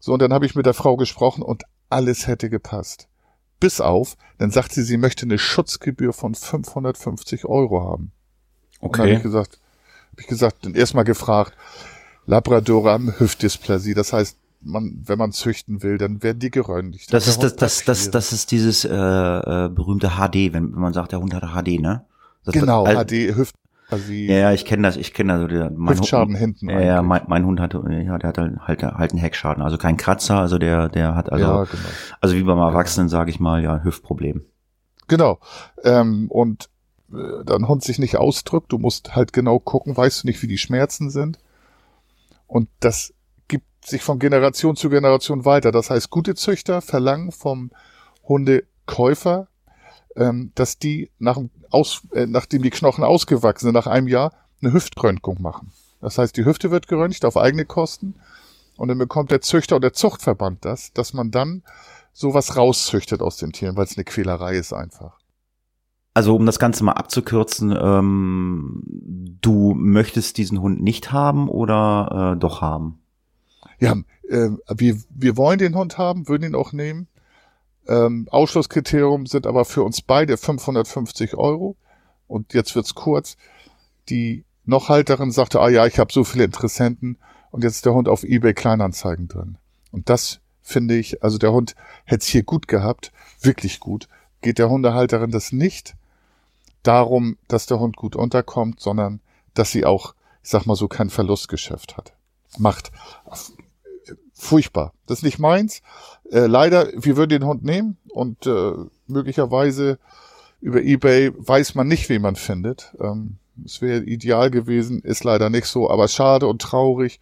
Speaker 2: so, und dann habe ich mit der Frau gesprochen und alles hätte gepasst. Bis auf, dann sagt sie, sie möchte eine Schutzgebühr von 550 Euro haben. Okay. Habe ich gesagt, habe ich gesagt, dann erstmal gefragt, Labrador am Hüftdysplasie, das heißt, man, wenn man züchten will, dann werden die geröntgt.
Speaker 1: Das ist das, das, das, das ist dieses äh, äh, berühmte HD, wenn, wenn man sagt, der Hund hat HD, ne? Das
Speaker 2: genau, wird, HD Hüft.
Speaker 1: Also ja, ja, ich kenne das, ich kenne also der,
Speaker 2: mein Hüftschaden Hund, hinten.
Speaker 1: Ja, ja, mein, mein Hund hatte, ja, der hat halt, halt, halt einen Heckschaden, also kein Kratzer, also der, der hat also, ja, genau. also wie beim Erwachsenen, genau. sage ich mal, ja, Hüftproblem.
Speaker 2: Genau. Ähm, und äh, dein Hund sich nicht ausdrückt, du musst halt genau gucken, weißt du nicht, wie die Schmerzen sind. Und das sich von Generation zu Generation weiter. Das heißt, gute Züchter verlangen vom Hundekäufer, ähm, dass die nach aus, äh, nachdem die Knochen ausgewachsen sind, nach einem Jahr eine Hüftröntgung machen. Das heißt, die Hüfte wird geröntgt auf eigene Kosten und dann bekommt der Züchter und der Zuchtverband das, dass man dann sowas rauszüchtet aus den Tieren, weil es eine Quälerei ist einfach.
Speaker 1: Also um das Ganze mal abzukürzen, ähm, du möchtest diesen Hund nicht haben oder äh, doch haben?
Speaker 2: Ja, äh, wir, wir wollen den Hund haben, würden ihn auch nehmen. Ähm, Ausschlusskriterium sind aber für uns beide 550 Euro. Und jetzt wird's kurz. Die Nochhalterin sagte, ah ja, ich habe so viele Interessenten und jetzt ist der Hund auf eBay Kleinanzeigen drin. Und das finde ich, also der Hund hätte es hier gut gehabt, wirklich gut. Geht der Hundehalterin das nicht darum, dass der Hund gut unterkommt, sondern dass sie auch, ich sag mal so, kein Verlustgeschäft hat. Macht furchtbar. Das ist nicht meins. Äh, leider, wir würden den Hund nehmen und äh, möglicherweise über eBay weiß man nicht, wen man findet. Ähm, es wäre ideal gewesen, ist leider nicht so, aber schade und traurig,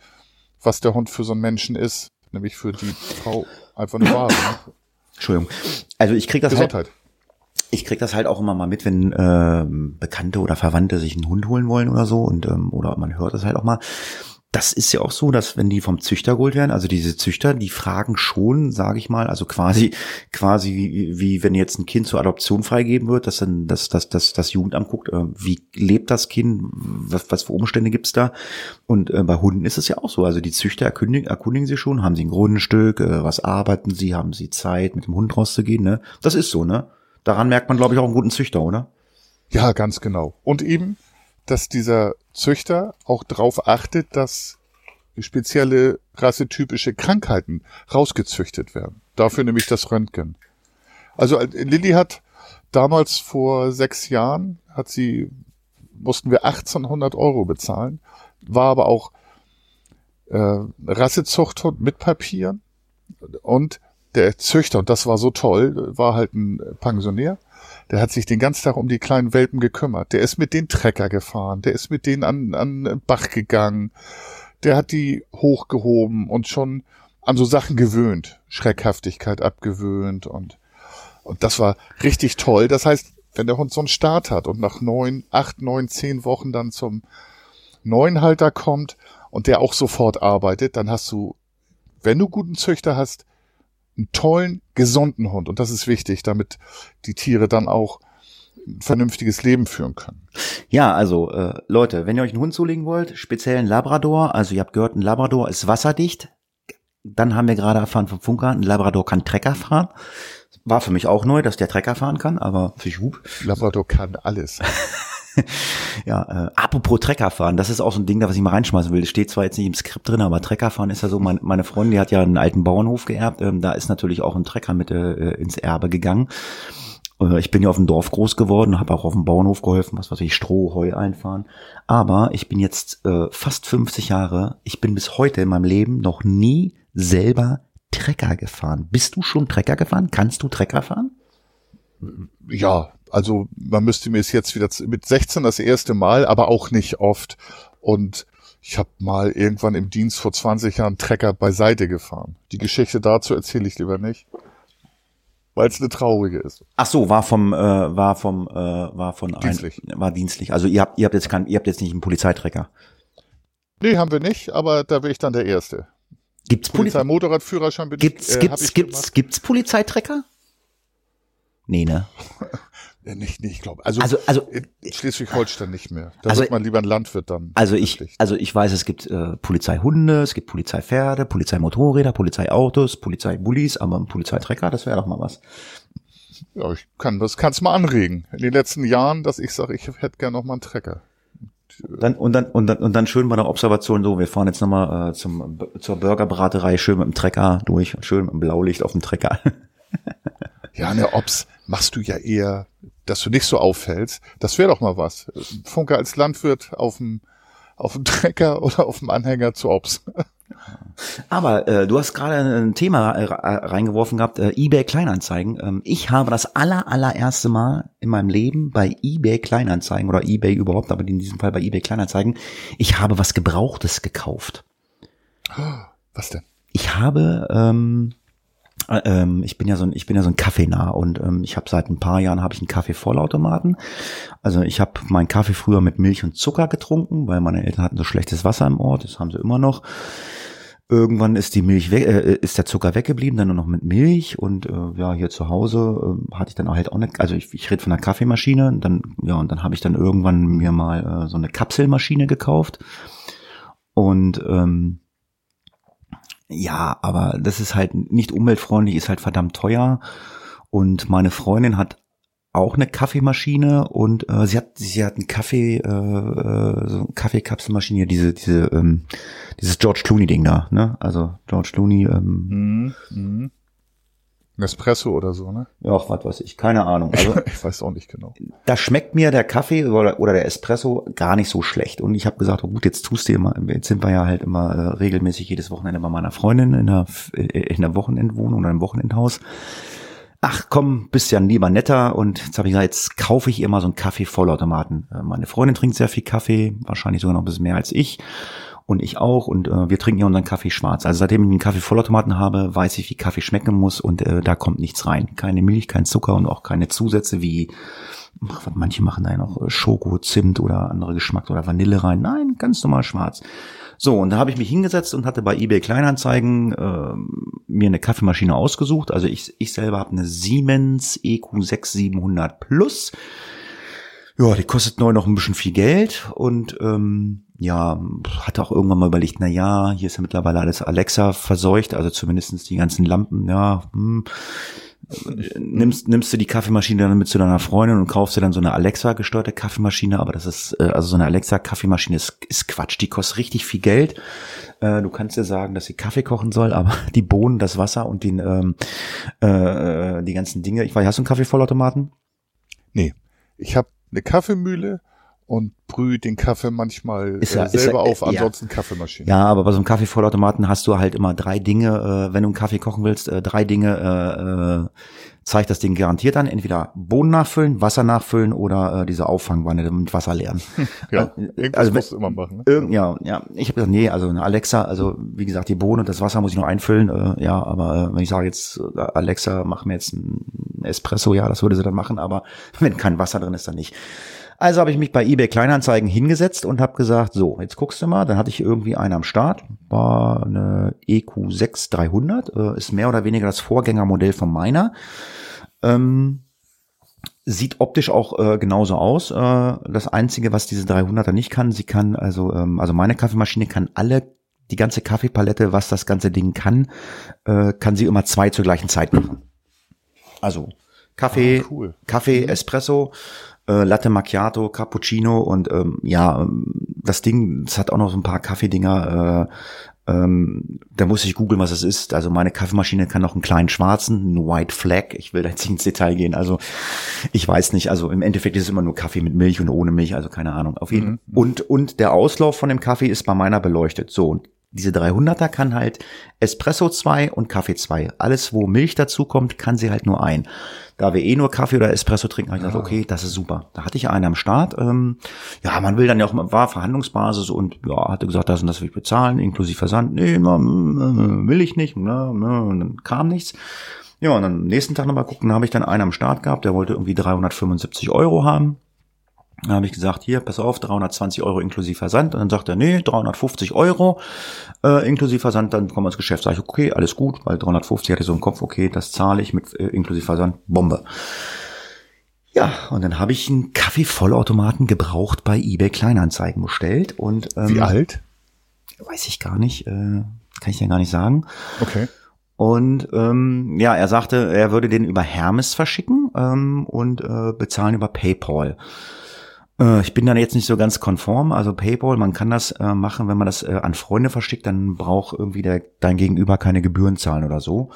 Speaker 2: was der Hund für so einen Menschen ist, nämlich für die Frau einfach eine Ware. Ne?
Speaker 1: Entschuldigung. Also ich krieg das halt Gesundheit. Halt, ich krieg das halt auch immer mal mit, wenn äh, Bekannte oder Verwandte sich einen Hund holen wollen oder so und ähm, oder man hört das halt auch mal das ist ja auch so, dass wenn die vom Züchter geholt werden, also diese Züchter, die fragen schon, sage ich mal, also quasi, quasi wie, wie wenn jetzt ein Kind zur Adoption freigeben wird, dass dann das, das, das, das Jugendamt guckt, äh, wie lebt das Kind, was, was für Umstände gibt's da? Und äh, bei Hunden ist es ja auch so. Also die Züchter erkundigen, erkundigen sie schon, haben sie ein Grundstück, äh, was arbeiten sie, haben sie Zeit, mit dem Hund rauszugehen, ne? Das ist so, ne? Daran merkt man, glaube ich, auch einen guten Züchter, oder?
Speaker 2: Ja, ganz genau. Und eben, dass dieser Züchter auch darauf achtet, dass spezielle rassetypische Krankheiten rausgezüchtet werden. Dafür nämlich das Röntgen. Also äh, Lilly hat damals vor sechs Jahren, hat sie, mussten wir 1800 Euro bezahlen, war aber auch äh, Rassezuchthund mit Papieren und der Züchter, und das war so toll, war halt ein Pensionär, der hat sich den ganzen Tag um die kleinen Welpen gekümmert. Der ist mit den Trecker gefahren, der ist mit denen an, an Bach gegangen, der hat die hochgehoben und schon an so Sachen gewöhnt, Schreckhaftigkeit abgewöhnt und, und das war richtig toll. Das heißt, wenn der Hund so einen Start hat und nach neun, acht, neun, zehn Wochen dann zum neuen Halter kommt und der auch sofort arbeitet, dann hast du, wenn du guten Züchter hast, einen tollen, gesunden Hund. Und das ist wichtig, damit die Tiere dann auch ein vernünftiges Leben führen können.
Speaker 1: Ja, also äh, Leute, wenn ihr euch einen Hund zulegen wollt, speziell ein Labrador, also ihr habt gehört, ein Labrador ist wasserdicht. Dann haben wir gerade erfahren vom Funker, ein Labrador kann Trecker fahren. War für mich auch neu, dass der Trecker fahren kann, aber für ich
Speaker 2: Labrador kann alles. <laughs> <laughs>
Speaker 1: ja, äh, apropos Treckerfahren, das ist auch so ein Ding, da was ich mal reinschmeißen will. Das steht zwar jetzt nicht im Skript drin, aber Treckerfahren ist ja so, mein, meine Freundin, die hat ja einen alten Bauernhof geerbt, ähm, da ist natürlich auch ein Trecker mit äh, ins Erbe gegangen. Äh, ich bin ja auf dem Dorf groß geworden, habe auch auf dem Bauernhof geholfen, was weiß ich, Stroh, Heu einfahren. Aber ich bin jetzt äh, fast 50 Jahre, ich bin bis heute in meinem Leben noch nie selber Trecker gefahren. Bist du schon Trecker gefahren? Kannst du Trecker fahren?
Speaker 2: Ja, also man müsste mir es jetzt wieder mit 16 das erste Mal, aber auch nicht oft. Und ich habe mal irgendwann im Dienst vor 20 Jahren Trecker beiseite gefahren. Die Geschichte dazu erzähle ich lieber nicht, weil es eine traurige ist.
Speaker 1: Ach so, war vom äh, war vom äh, war von
Speaker 2: dienstlich.
Speaker 1: Ein, war dienstlich. Also ihr habt ihr habt jetzt kein, ihr habt jetzt nicht einen Polizeitrecker.
Speaker 2: Nee, haben wir nicht, aber da wäre ich dann der Erste.
Speaker 1: Gibt's
Speaker 2: Polizei Motorradführerschein
Speaker 1: bitte? Gibt's, äh, gibt's, gibt's, gibt's Polizeitrecker? Nee, ne? <laughs>
Speaker 2: Ja, nicht, nicht, ich glaube. Also,
Speaker 1: also, also
Speaker 2: Schleswig-Holstein nicht mehr. Da
Speaker 1: also,
Speaker 2: wird man lieber ein Landwirt dann.
Speaker 1: Also ich, also ich weiß, es gibt äh, Polizeihunde, es gibt Polizeipferde, Polizeimotorräder, Polizeiautos, Polizeibullis, aber ein Polizeitrecker, das wäre doch mal was.
Speaker 2: Ja, ich kann das kann's mal anregen. In den letzten Jahren, dass ich sage, ich hätte gern noch mal einen Trecker.
Speaker 1: Dann, und, dann, und, dann, und dann schön bei der Observation so, wir fahren jetzt nochmal äh, zum, zur Burgerbraterei schön mit dem Trecker durch schön mit dem Blaulicht auf dem Trecker. <laughs>
Speaker 2: ja, ne, Obs machst du ja eher dass du nicht so auffällst. Das wäre doch mal was. Funke als Landwirt auf dem auf dem Trecker <laughs> oder auf dem Anhänger zu Ops.
Speaker 1: Aber äh, du hast gerade ein Thema äh, reingeworfen gehabt, äh, eBay Kleinanzeigen. Ähm, ich habe das aller allererste Mal in meinem Leben bei eBay Kleinanzeigen oder eBay überhaupt, aber in diesem Fall bei eBay Kleinanzeigen, ich habe was Gebrauchtes gekauft. <gasps>
Speaker 2: Was denn?
Speaker 1: Ich habe ähm, äh, ähm, ich bin ja so ein, ich bin ja so ein Kaffeenah und ähm, ich habe seit ein paar Jahren habe ich einen Kaffeevollautomaten. Also ich habe meinen Kaffee früher mit Milch und Zucker getrunken, weil meine Eltern hatten so schlechtes Wasser im Ort, das haben sie immer noch. Irgendwann ist die Milch weg, äh, ist der Zucker weggeblieben, dann nur noch mit Milch und äh, ja hier zu Hause äh, hatte ich dann halt auch eine, also ich, ich rede von einer Kaffeemaschine, und dann ja und dann habe ich dann irgendwann mir mal äh, so eine Kapselmaschine gekauft und ähm, ja, aber das ist halt nicht umweltfreundlich, ist halt verdammt teuer. Und meine Freundin hat auch eine Kaffeemaschine und äh, sie hat sie hat einen Kaffee äh, äh so eine Kaffeekapselmaschine diese diese ähm, dieses George Clooney Ding da ne also George Clooney ähm, mm, mm.
Speaker 2: Nespresso oder so, ne?
Speaker 1: Ja, was weiß ich, keine Ahnung. Also, <laughs>
Speaker 2: ich weiß auch nicht genau.
Speaker 1: Da schmeckt mir der Kaffee oder, oder der Espresso gar nicht so schlecht. Und ich habe gesagt, oh gut, jetzt tust du immer, jetzt sind wir ja halt immer äh, regelmäßig jedes Wochenende bei meiner Freundin in der, äh, in der Wochenendwohnung oder im Wochenendhaus. Ach komm, bist ja lieber netter und jetzt habe ich gesagt, jetzt kaufe ich ihr mal so einen Kaffee-Vollautomaten. Äh, meine Freundin trinkt sehr viel Kaffee, wahrscheinlich sogar noch ein bisschen mehr als ich und ich auch und äh, wir trinken ja unseren Kaffee schwarz. Also seitdem ich einen Kaffee-Vollautomaten habe, weiß ich, wie Kaffee schmecken muss und äh, da kommt nichts rein. Keine Milch, kein Zucker und auch keine Zusätze wie manche machen da ja noch äh, Schoko, Zimt oder andere Geschmack oder Vanille rein. Nein, ganz normal schwarz. So, und da habe ich mich hingesetzt und hatte bei eBay Kleinanzeigen äh, mir eine Kaffeemaschine ausgesucht. Also ich, ich selber habe eine Siemens EQ6700 Plus. Ja, die kostet neu noch ein bisschen viel Geld und ähm, ja, hatte auch irgendwann mal überlegt, na ja, hier ist ja mittlerweile alles Alexa verseucht, also zumindestens die ganzen Lampen, ja, hm, nimmst, nimmst du die Kaffeemaschine dann mit zu deiner Freundin und kaufst dir dann so eine Alexa-gesteuerte Kaffeemaschine, aber das ist, äh, also so eine Alexa-Kaffeemaschine ist, ist Quatsch, die kostet richtig viel Geld. Äh, du kannst dir sagen, dass sie Kaffee kochen soll, aber <laughs> die Bohnen, das Wasser und den, ähm, äh, die ganzen Dinge, ich weiß, hast du einen Kaffeevollautomaten?
Speaker 2: Nee, ich habe eine Kaffeemühle und brüht den Kaffee manchmal ist ja, äh, selber ja, auf, ansonsten ja. Kaffeemaschine.
Speaker 1: Ja, aber bei so einem Kaffeevollautomaten hast du halt immer drei Dinge, äh, wenn du einen Kaffee kochen willst, äh, drei Dinge äh, äh, zeigt das Ding garantiert an. Entweder Bohnen nachfüllen, Wasser nachfüllen oder äh, diese Auffangwanne mit Wasser leeren. <laughs>
Speaker 2: ja, äh, also musst du immer machen. Ne?
Speaker 1: Irgend, ja, ja, ich habe gesagt, nee, also eine Alexa, also wie gesagt, die Bohnen und das Wasser muss ich noch einfüllen. Äh, ja, aber äh, wenn ich sage jetzt, äh, Alexa, mach mir jetzt einen Espresso, ja, das würde sie dann machen, aber <laughs> wenn kein Wasser drin ist, dann nicht. Also habe ich mich bei eBay Kleinanzeigen hingesetzt und habe gesagt, so, jetzt guckst du mal, dann hatte ich irgendwie einen am Start, war eine EQ6 300, äh, ist mehr oder weniger das Vorgängermodell von meiner. Ähm, sieht optisch auch äh, genauso aus. Äh, das einzige, was diese 300er nicht kann, sie kann also ähm, also meine Kaffeemaschine kann alle die ganze Kaffeepalette, was das ganze Ding kann, äh, kann sie immer zwei zur gleichen Zeit machen. Also Kaffee, ah, cool. Kaffee, mhm. Espresso, äh, Latte Macchiato, Cappuccino und ähm, ja, ähm, das Ding, das hat auch noch so ein paar Kaffeedinger. Äh, ähm, da muss ich googeln, was es ist. Also meine Kaffeemaschine kann noch einen kleinen schwarzen, einen White Flag. Ich will da jetzt nicht ins Detail gehen. Also ich weiß nicht. Also im Endeffekt ist es immer nur Kaffee mit Milch und ohne Milch. Also keine Ahnung. Auf jeden mhm. und und der Auslauf von dem Kaffee ist bei meiner beleuchtet. So und diese 300er kann halt Espresso 2 und Kaffee 2. Alles, wo Milch dazu kommt, kann sie halt nur ein. Da wir eh nur Kaffee oder Espresso trinken, habe ich gedacht, okay, das ist super. Da hatte ich einen am Start. Ähm, ja, man will dann ja auch, war Verhandlungsbasis und ja, hatte gesagt, das und das will ich bezahlen, inklusive Versand. Nee, na, will ich nicht. Na, na, und dann kam nichts. Ja, und dann am nächsten Tag nochmal gucken, habe ich dann einen am Start gehabt, der wollte irgendwie 375 Euro haben. Da habe ich gesagt, hier, pass auf, 320 Euro inklusive Versand. Und dann sagt er, nee, 350 Euro äh, inklusive Versand, dann kommen wir ins Geschäft. Sag ich, okay, alles gut, weil 350 hatte ich so im Kopf, okay, das zahle ich mit äh, inklusive Versand, Bombe. Ja, und dann habe ich einen Kaffeevollautomaten gebraucht bei eBay Kleinanzeigen bestellt. Und
Speaker 2: ähm, Wie alt?
Speaker 1: Weiß ich gar nicht, äh, kann ich ja gar nicht sagen.
Speaker 2: Okay.
Speaker 1: Und ähm, ja, er sagte, er würde den über Hermes verschicken ähm, und äh, bezahlen über PayPal. Äh, ich bin dann jetzt nicht so ganz konform. Also PayPal, man kann das äh, machen, wenn man das äh, an Freunde verschickt, dann braucht irgendwie der, dein Gegenüber keine Gebühren zahlen oder so.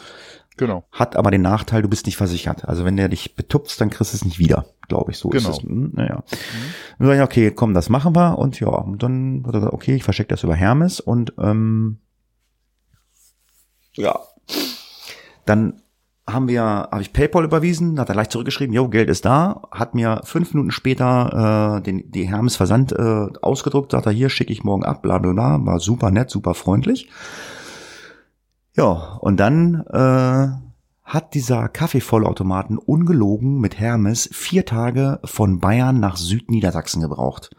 Speaker 2: Genau.
Speaker 1: Hat aber den Nachteil, du bist nicht versichert. Also wenn der dich betupft, dann kriegst du es nicht wieder, glaube ich. So
Speaker 2: genau.
Speaker 1: ist es. Hm, naja. Mhm. Dann sag ich, okay, komm, das machen wir. Und ja, und dann er okay, ich verschicke das über Hermes und ähm, ja. Dann haben wir, habe ich PayPal überwiesen, hat er gleich zurückgeschrieben, jo, Geld ist da, hat mir fünf Minuten später äh, den, die Hermes Versand äh, ausgedruckt, sagt er, hier schicke ich morgen ab, bla bla bla, war super nett, super freundlich. Ja, und dann äh, hat dieser Kaffeevollautomaten ungelogen mit Hermes vier Tage von Bayern nach Südniedersachsen gebraucht.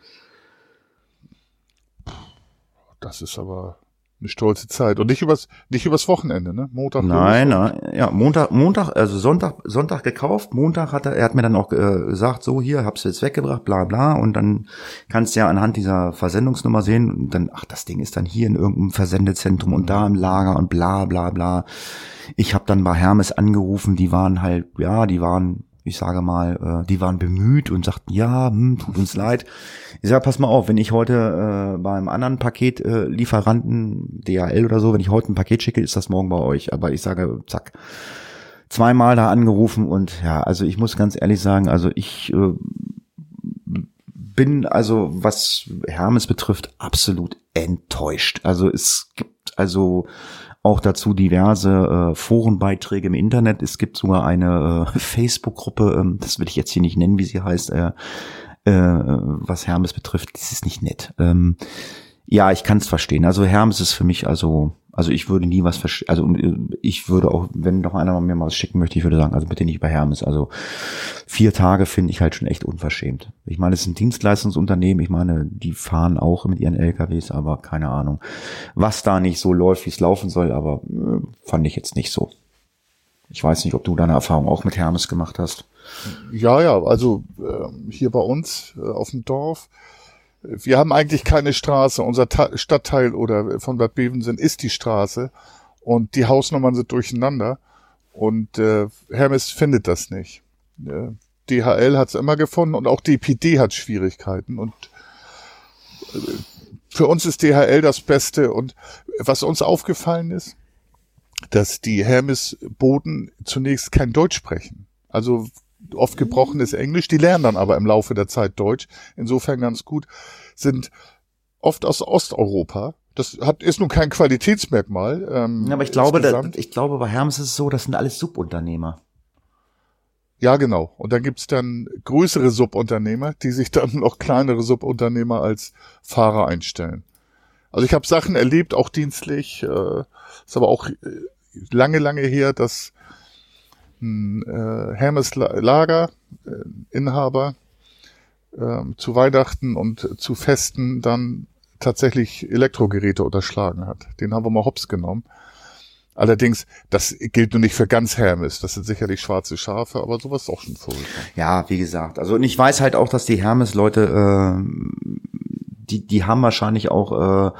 Speaker 2: Das ist aber eine stolze Zeit. Und nicht übers, nicht übers Wochenende, ne?
Speaker 1: Montag. Nein, nein, ja, Montag, Montag, also Sonntag, Sonntag gekauft, Montag hat er, er hat mir dann auch äh, gesagt, so hier, hab's jetzt weggebracht, bla bla. Und dann kannst du ja anhand dieser Versendungsnummer sehen, und dann, ach, das Ding ist dann hier in irgendeinem Versendezentrum und da im Lager und bla bla bla. Ich habe dann bei Hermes angerufen, die waren halt, ja, die waren ich sage mal, äh, die waren bemüht und sagten, ja, hm, tut uns leid. Ich sage, pass mal auf, wenn ich heute äh, beim anderen Paketlieferanten, äh, DHL oder so, wenn ich heute ein Paket schicke, ist das morgen bei euch. Aber ich sage, zack, zweimal da angerufen und ja, also ich muss ganz ehrlich sagen, also ich äh, bin also, was Hermes betrifft, absolut enttäuscht. Also es gibt also auch dazu diverse äh, Forenbeiträge im Internet. Es gibt sogar eine äh, Facebook-Gruppe, ähm, das will ich jetzt hier nicht nennen, wie sie heißt, äh, äh, was Hermes betrifft. Das ist nicht nett. Ähm, ja, ich kann es verstehen. Also Hermes ist für mich also also ich würde nie was versch also äh, ich würde auch, wenn noch einer mir mal was schicken möchte, ich würde sagen, also bitte nicht bei Hermes. Also vier Tage finde ich halt schon echt unverschämt. Ich meine, es ist ein Dienstleistungsunternehmen, ich meine, die fahren auch mit ihren LKWs, aber keine Ahnung, was da nicht so läuft, wie es laufen soll, aber äh, fand ich jetzt nicht so. Ich weiß nicht, ob du deine Erfahrung auch mit Hermes gemacht hast.
Speaker 2: Ja, ja, also äh, hier bei uns äh, auf dem Dorf wir haben eigentlich keine Straße. Unser Ta Stadtteil oder von Bad Bevensen ist die Straße und die Hausnummern sind durcheinander und äh, Hermes findet das nicht. Äh, DHL hat es immer gefunden und auch DPD hat Schwierigkeiten und äh, für uns ist DHL das Beste und was uns aufgefallen ist, dass die Hermes-Boden zunächst kein Deutsch sprechen. Also oft gebrochenes Englisch, die lernen dann aber im Laufe der Zeit Deutsch, insofern ganz gut, sind oft aus Osteuropa. Das hat, ist nun kein Qualitätsmerkmal.
Speaker 1: Ähm, ja, aber ich glaube, da, ich glaube, bei Hermes ist es so, das sind alles Subunternehmer.
Speaker 2: Ja, genau. Und dann gibt's dann größere Subunternehmer, die sich dann noch kleinere Subunternehmer als Fahrer einstellen. Also ich habe Sachen erlebt, auch dienstlich, äh, ist aber auch äh, lange, lange her, dass ein äh, Hermes Lager äh, Inhaber äh, zu Weihnachten und zu Festen dann tatsächlich Elektrogeräte unterschlagen hat. Den haben wir mal hops genommen. Allerdings, das gilt nur nicht für ganz Hermes. Das sind sicherlich schwarze Schafe, aber sowas ist auch schon vorgekommen.
Speaker 1: Ja, wie gesagt. Also und ich weiß halt auch, dass die Hermes-Leute, äh, die, die haben wahrscheinlich auch äh,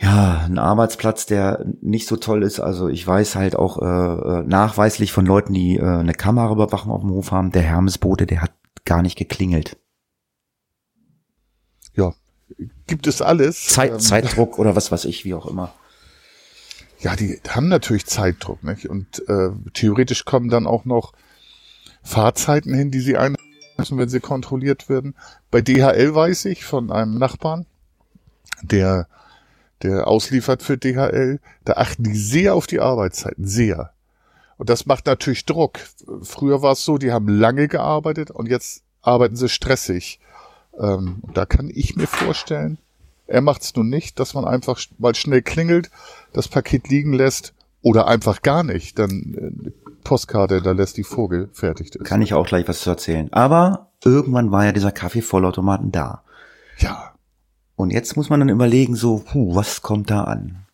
Speaker 1: ja, ein Arbeitsplatz, der nicht so toll ist. Also ich weiß halt auch äh, äh, nachweislich von Leuten, die äh, eine Kameraüberwachung auf dem Hof haben, der Hermesbote, der hat gar nicht geklingelt.
Speaker 2: Ja, gibt es alles.
Speaker 1: Zeit, ähm, Zeitdruck oder was weiß ich, wie auch immer.
Speaker 2: Ja, die haben natürlich Zeitdruck, nicht? Und äh, theoretisch kommen dann auch noch Fahrzeiten hin, die sie einhalten, wenn sie kontrolliert werden. Bei DHL weiß ich von einem Nachbarn, der der ausliefert für DHL, da achten die sehr auf die Arbeitszeiten, sehr. Und das macht natürlich Druck. Früher war es so, die haben lange gearbeitet und jetzt arbeiten sie stressig. Ähm, da kann ich mir vorstellen, er macht es nun nicht, dass man einfach mal schnell klingelt, das Paket liegen lässt oder einfach gar nicht. Dann äh, Postkarte, da lässt die Vogel fertig
Speaker 1: ist. Kann ich auch gleich was zu erzählen. Aber irgendwann war ja dieser Kaffeevollautomaten da.
Speaker 2: Ja.
Speaker 1: Und jetzt muss man dann überlegen, so, puh, was kommt da an?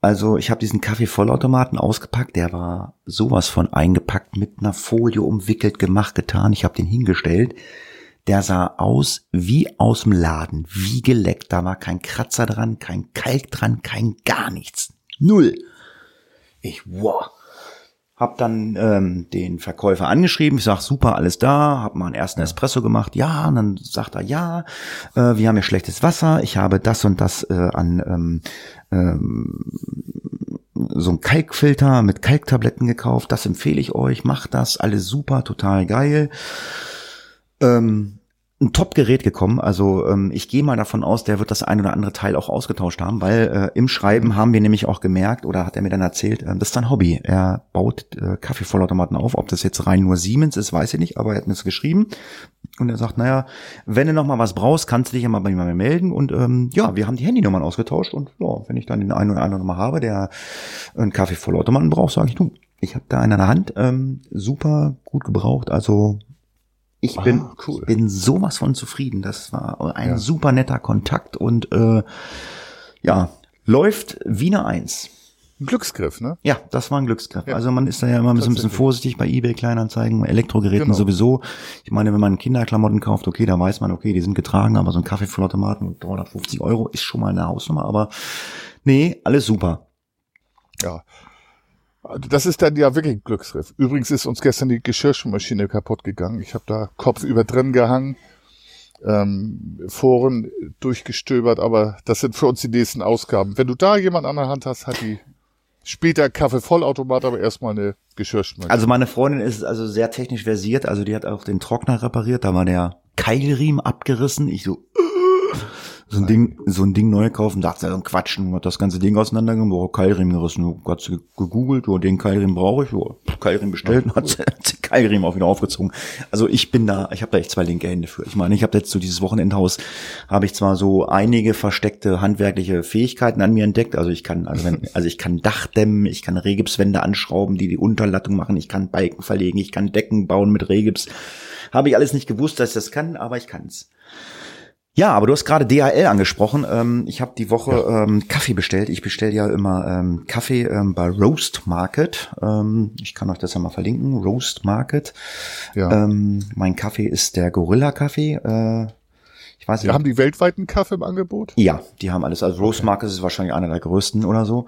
Speaker 1: Also ich habe diesen Kaffeevollautomaten ausgepackt, der war sowas von eingepackt, mit einer Folie umwickelt, gemacht, getan. Ich habe den hingestellt. Der sah aus wie aus dem Laden, wie geleckt. Da war kein Kratzer dran, kein Kalk dran, kein gar nichts. Null. Ich, wow. Hab dann ähm, den Verkäufer angeschrieben, ich sag super, alles da, hab mal einen ersten Espresso gemacht, ja, und dann sagt er, ja, äh, wir haben ja schlechtes Wasser, ich habe das und das äh, an ähm, ähm, so ein Kalkfilter mit Kalktabletten gekauft, das empfehle ich euch, macht das, alles super, total geil. Ähm, ein Top-Gerät gekommen. Also ähm, ich gehe mal davon aus, der wird das ein oder andere Teil auch ausgetauscht haben, weil äh, im Schreiben haben wir nämlich auch gemerkt, oder hat er mir dann erzählt, äh, das ist sein Hobby. Er baut äh, Kaffeevollautomaten auf. Ob das jetzt rein nur Siemens ist, weiß ich nicht, aber er hat mir das geschrieben. Und er sagt, naja, wenn du noch mal was brauchst, kannst du dich ja mal bei mir melden. Und ähm, ja, wir haben die Handynummern ausgetauscht. Und ja, wenn ich dann den einen oder anderen mal habe, der einen Kaffeevollautomaten braucht, sage ich, du, ich habe da einen an der Hand, ähm, super gut gebraucht. Also ich bin, ah, cool. ich bin sowas von zufrieden. Das war ein ja. super netter Kontakt und äh, ja, läuft wie eine Eins.
Speaker 2: Ein Glücksgriff, ne?
Speaker 1: Ja, das war ein Glücksgriff. Ja. Also man ist da ja immer ein bisschen vorsichtig bei eBay Kleinanzeigen, Elektrogeräten genau. sowieso. Ich meine, wenn man Kinderklamotten kauft, okay, da weiß man, okay, die sind getragen, aber so ein Kaffeevollautomaten mit 350 Euro ist schon mal eine Hausnummer, aber nee, alles super.
Speaker 2: Ja, das ist dann ja wirklich ein Glücksgriff. Übrigens ist uns gestern die Geschirrmaschine kaputt gegangen. Ich habe da Kopf über drin gehangen, ähm, Foren durchgestöbert, aber das sind für uns die nächsten Ausgaben. Wenn du da jemand an der Hand hast, hat die später Kaffeevollautomat, aber erstmal eine Geschirrmaschine.
Speaker 1: Also meine Freundin ist also sehr technisch versiert, also die hat auch den Trockner repariert, da war der Keilriemen abgerissen. Ich so, so ein Ding, so ein Ding neu kaufen, dachte so ein Quatschen, hat das ganze Ding auseinandergenommen, Keilriemen gerissen, hat sie gegoogelt, oh, den Keilriemen brauche ich, oh, Keilriemen bestellt, und hat hat <laughs> Keilriemen auch wieder aufgezogen. Also ich bin da, ich habe da echt zwei linke Hände für. Ich meine, ich habe jetzt so dieses Wochenendhaus, habe ich zwar so einige versteckte handwerkliche Fähigkeiten an mir entdeckt, also ich kann, also wenn, <laughs> also ich kann Dach dämmen, ich kann Regipswände anschrauben, die die Unterlattung machen, ich kann Balken verlegen, ich kann Decken bauen mit Regips. Habe ich alles nicht gewusst, dass ich das kann, aber ich kann's. Ja, aber du hast gerade DHL angesprochen. Ähm, ich habe die Woche ja. ähm, Kaffee bestellt. Ich bestelle ja immer ähm, Kaffee ähm, bei Roast Market. Ähm, ich kann euch das ja mal verlinken. Roast Market. Ja. Ähm, mein Kaffee ist der Gorilla Kaffee. Äh,
Speaker 2: ich weiß nicht. Wir haben die weltweiten Kaffee im Angebot?
Speaker 1: Ja, die haben alles. Also Rose Marcus ist wahrscheinlich einer der größten oder so.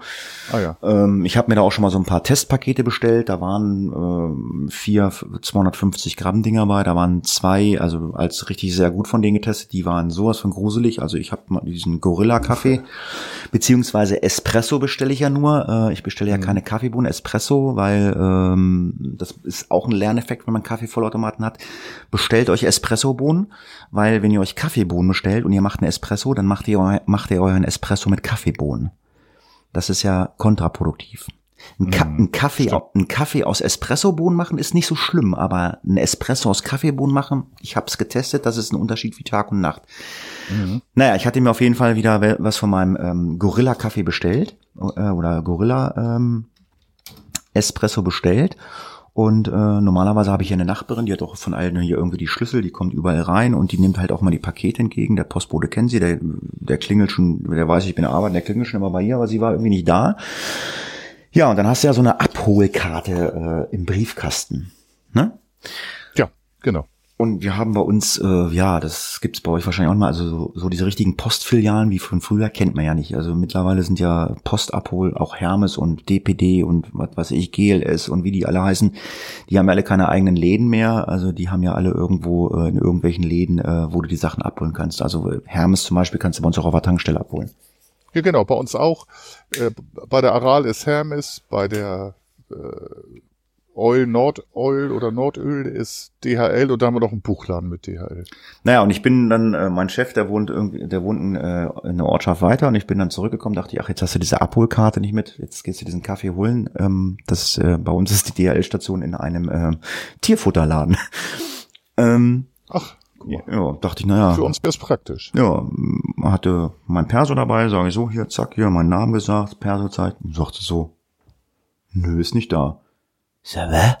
Speaker 2: Ah ja.
Speaker 1: Ähm, ich habe mir da auch schon mal so ein paar Testpakete bestellt. Da waren ähm, vier 250 Gramm Dinger bei. Da waren zwei, also als richtig sehr gut von denen getestet. Die waren sowas von gruselig. Also ich habe mal diesen Gorilla Kaffee beziehungsweise Espresso bestelle ich ja nur. Äh, ich bestelle ja mhm. keine Kaffeebohnen, Espresso, weil ähm, das ist auch ein Lerneffekt, wenn man Kaffeevollautomaten hat. Bestellt euch Espresso-Bohnen, weil wenn ihr euch Kaffee Kaffeebohnen bestellt und ihr macht einen Espresso, dann macht ihr, macht ihr euren Espresso mit Kaffeebohnen. Das ist ja kontraproduktiv. Ein, Ka mm, ein, Kaffee, ein Kaffee aus Espressobohnen machen ist nicht so schlimm, aber ein Espresso aus Kaffeebohnen machen, ich habe es getestet, das ist ein Unterschied wie Tag und Nacht. Mhm. Naja, ich hatte mir auf jeden Fall wieder was von meinem ähm, Gorilla Kaffee bestellt äh, oder Gorilla ähm, Espresso bestellt und äh, normalerweise habe ich hier eine Nachbarin, die hat auch von allen hier irgendwie die Schlüssel, die kommt überall rein und die nimmt halt auch mal die Pakete entgegen. Der Postbote kennt sie, der, der klingelt schon, der weiß, ich bin arbeiten, der klingelt schon immer bei ihr, aber sie war irgendwie nicht da. Ja, und dann hast du ja so eine Abholkarte äh, im Briefkasten. Ne?
Speaker 2: Ja, genau.
Speaker 1: Und wir haben bei uns, äh, ja, das gibt's bei euch wahrscheinlich auch mal, also so, so diese richtigen Postfilialen wie von früher kennt man ja nicht. Also mittlerweile sind ja Postabhol, auch Hermes und DPD und was weiß ich, GLS und wie die alle heißen, die haben ja alle keine eigenen Läden mehr. Also die haben ja alle irgendwo äh, in irgendwelchen Läden, äh, wo du die Sachen abholen kannst. Also Hermes zum Beispiel kannst du bei uns auch auf der Tankstelle abholen.
Speaker 2: Ja, genau, bei uns auch. Äh, bei der Aral ist Hermes, bei der äh, Oil, Nordoil oder Nordöl ist DHL und da haben wir noch einen Buchladen mit DHL.
Speaker 1: Naja, und ich bin dann, äh, mein Chef, der wohnt irgendwie, der wohnt in, äh, in einer Ortschaft weiter und ich bin dann zurückgekommen, dachte ich, ach, jetzt hast du diese Abholkarte nicht mit, jetzt gehst du diesen Kaffee holen. Ähm, das, äh, bei uns ist die DHL-Station in einem äh, Tierfutterladen. <laughs> ähm,
Speaker 2: ach.
Speaker 1: Ja, ja, dachte ich, naja.
Speaker 2: Für uns wäre es praktisch.
Speaker 1: Ja, hatte mein Perso dabei, sage ich so, hier, zack, hier, meinen Namen gesagt, Perso-Zeit, und sagte so, nö, ist nicht da. Ich sag, hä?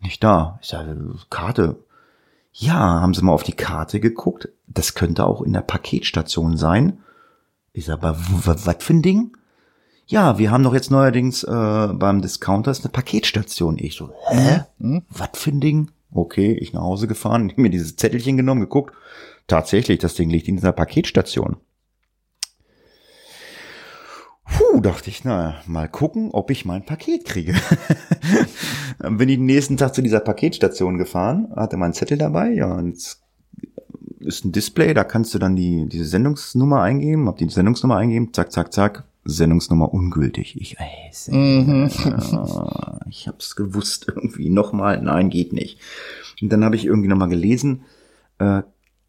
Speaker 1: Nicht da. Ich sag, Karte. Ja, haben sie mal auf die Karte geguckt. Das könnte auch in der Paketstation sein. Ist aber, was für ein Ding? Ja, wir haben doch jetzt neuerdings äh, beim Discounters eine Paketstation. Ich so, hä? Hm? Was für ein Ding? Okay, ich nach Hause gefahren, <laughs> mir dieses Zettelchen genommen, geguckt. Tatsächlich, das Ding liegt in dieser Paketstation. Puh, dachte ich, na, mal gucken, ob ich mein Paket kriege. Dann <laughs> bin ich den nächsten Tag zu dieser Paketstation gefahren, hatte meinen Zettel dabei, ja, und ist ein Display, da kannst du dann die, diese Sendungsnummer eingeben, hab die Sendungsnummer eingeben, zack, zack, zack, Sendungsnummer ungültig. Ich, ey, mhm. ja, <laughs> ich hab's gewusst irgendwie. Nochmal, nein, geht nicht. Und dann habe ich irgendwie nochmal gelesen, äh,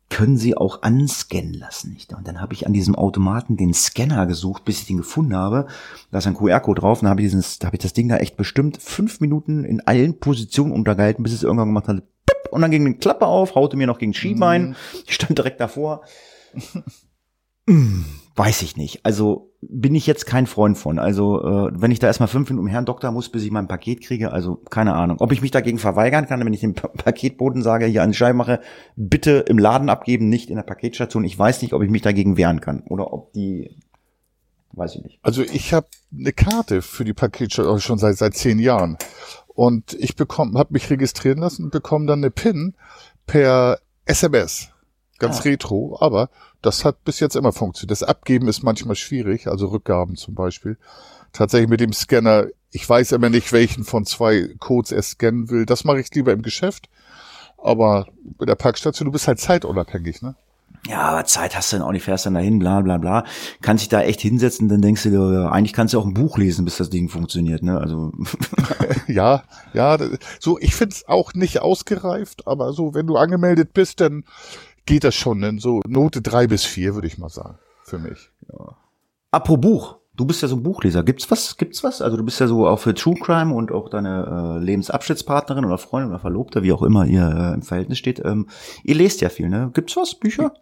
Speaker 1: können Sie auch anscannen lassen. Nicht? Und dann habe ich an diesem Automaten den Scanner gesucht, bis ich den gefunden habe. Da ist ein QR-Code drauf. Und dann habe ich, dieses, da hab ich das Ding da echt bestimmt fünf Minuten in allen Positionen untergehalten, bis es irgendwann gemacht hat. Und dann ging eine Klappe auf, haute mir noch gegen Skibein. Mhm. Ich stand direkt davor. <laughs> Weiß ich nicht. Also bin ich jetzt kein Freund von. Also äh, wenn ich da erstmal fünf Minuten um Herrn Doktor muss, bis ich mein Paket kriege, also keine Ahnung. Ob ich mich dagegen verweigern kann, wenn ich dem Paketboten sage, hier die Scheibe mache, bitte im Laden abgeben, nicht in der Paketstation. Ich weiß nicht, ob ich mich dagegen wehren kann oder ob die, weiß ich nicht.
Speaker 2: Also ich habe eine Karte für die Paketstation schon seit seit zehn Jahren und ich bekomme, habe mich registrieren lassen und bekomme dann eine PIN per SMS. Ganz ah. retro, aber das hat bis jetzt immer funktioniert. Das Abgeben ist manchmal schwierig, also Rückgaben zum Beispiel. Tatsächlich mit dem Scanner, ich weiß immer nicht, welchen von zwei Codes er scannen will. Das mache ich lieber im Geschäft. Aber bei der Parkstation, du bist halt zeitunabhängig, ne?
Speaker 1: Ja, aber Zeit hast du dann auch nicht, fährst dann dahin, bla bla bla. Kannst dich da echt hinsetzen, dann denkst du, eigentlich kannst du auch ein Buch lesen, bis das Ding funktioniert, ne? Also. <laughs> <laughs>
Speaker 2: ja, ja, so, ich find's auch nicht ausgereift, aber so, wenn du angemeldet bist, dann geht das schon in so Note drei bis vier, würde ich mal sagen, für mich.
Speaker 1: Ja. Apropos Buch. Du bist ja so ein Buchleser. Gibt's was? Gibt's was? Also du bist ja so auch für True Crime und auch deine äh, Lebensabschnittspartnerin oder Freundin oder Verlobte, wie auch immer ihr äh, im Verhältnis steht. Ähm, ihr lest ja viel, ne? Gibt's was? Bücher?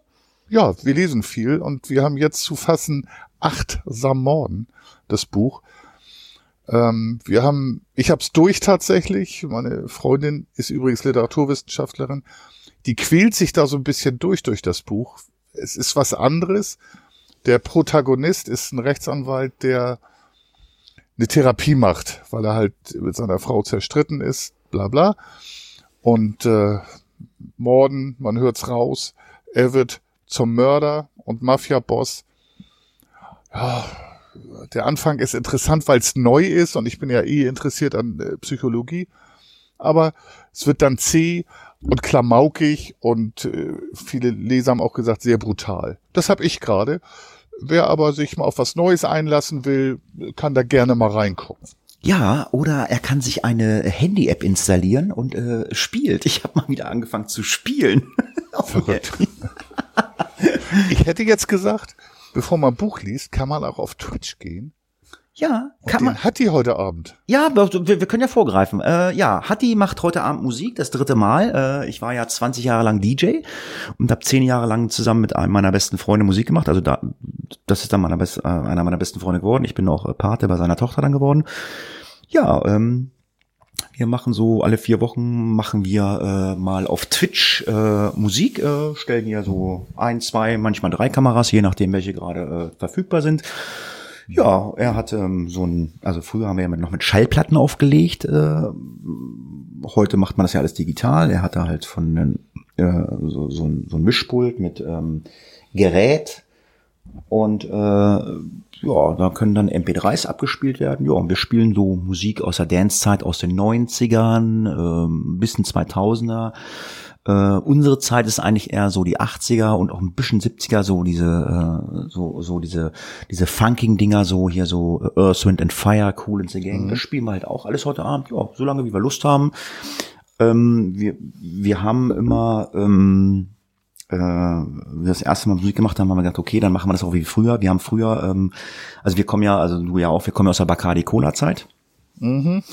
Speaker 2: Ja, wir lesen viel und wir haben jetzt zu fassen acht Morden, das Buch. Ähm, wir haben, ich hab's durch tatsächlich. Meine Freundin ist übrigens Literaturwissenschaftlerin die quält sich da so ein bisschen durch durch das Buch. Es ist was anderes. Der Protagonist ist ein Rechtsanwalt, der eine Therapie macht, weil er halt mit seiner Frau zerstritten ist, bla bla. Und äh, Morden, man hört's raus, er wird zum Mörder und Mafia-Boss. Ja, der Anfang ist interessant, weil es neu ist und ich bin ja eh interessiert an äh, Psychologie. Aber es wird dann zäh und klamaukig und äh, viele Leser haben auch gesagt, sehr brutal. Das habe ich gerade. Wer aber sich mal auf was Neues einlassen will, kann da gerne mal reingucken.
Speaker 1: Ja, oder er kann sich eine Handy-App installieren und äh, spielt. Ich habe mal wieder angefangen zu spielen. <laughs>
Speaker 2: Verrückt. ich hätte jetzt gesagt, bevor man Buch liest, kann man auch auf Twitch gehen
Speaker 1: ja,
Speaker 2: kann Und man. Hat die heute Abend?
Speaker 1: Ja, wir, wir können ja vorgreifen. Äh, ja, Hatti macht heute Abend Musik, das dritte Mal. Äh, ich war ja 20 Jahre lang DJ und habe zehn Jahre lang zusammen mit einem meiner besten Freunde Musik gemacht. Also da, das ist dann meiner best, äh, einer meiner besten Freunde geworden. Ich bin auch äh, Pate bei seiner Tochter dann geworden. Ja, ähm, wir machen so alle vier Wochen machen wir äh, mal auf Twitch äh, Musik, äh, stellen hier so ein, zwei, manchmal drei Kameras, je nachdem welche gerade äh, verfügbar sind. Ja, er hat ähm, so ein, also früher haben wir ja noch mit Schallplatten aufgelegt. Äh, heute macht man das ja alles digital. Er hatte halt von äh, so, so, ein, so ein Mischpult mit ähm, Gerät und äh, ja, da können dann MP3s abgespielt werden. Ja, und wir spielen so Musik aus der Dance-Zeit aus den 90ern, äh, bis in 2000er. Äh, unsere Zeit ist eigentlich eher so die 80er und auch ein bisschen 70er, so diese, äh, so, so diese, diese funking Dinger, so hier so äh, Earth, Wind and Fire, Cool in the Gang. Mhm. Das spielen wir halt auch alles heute Abend, ja, so lange wie wir Lust haben. Ähm, wir, wir haben immer, ähm, äh, wir das erste Mal Musik gemacht haben, haben wir gedacht, okay, dann machen wir das auch wie früher. Wir haben früher, ähm, also wir kommen ja, also du ja auch, wir kommen ja aus der Bacardi Cola Zeit. Mhm. <laughs>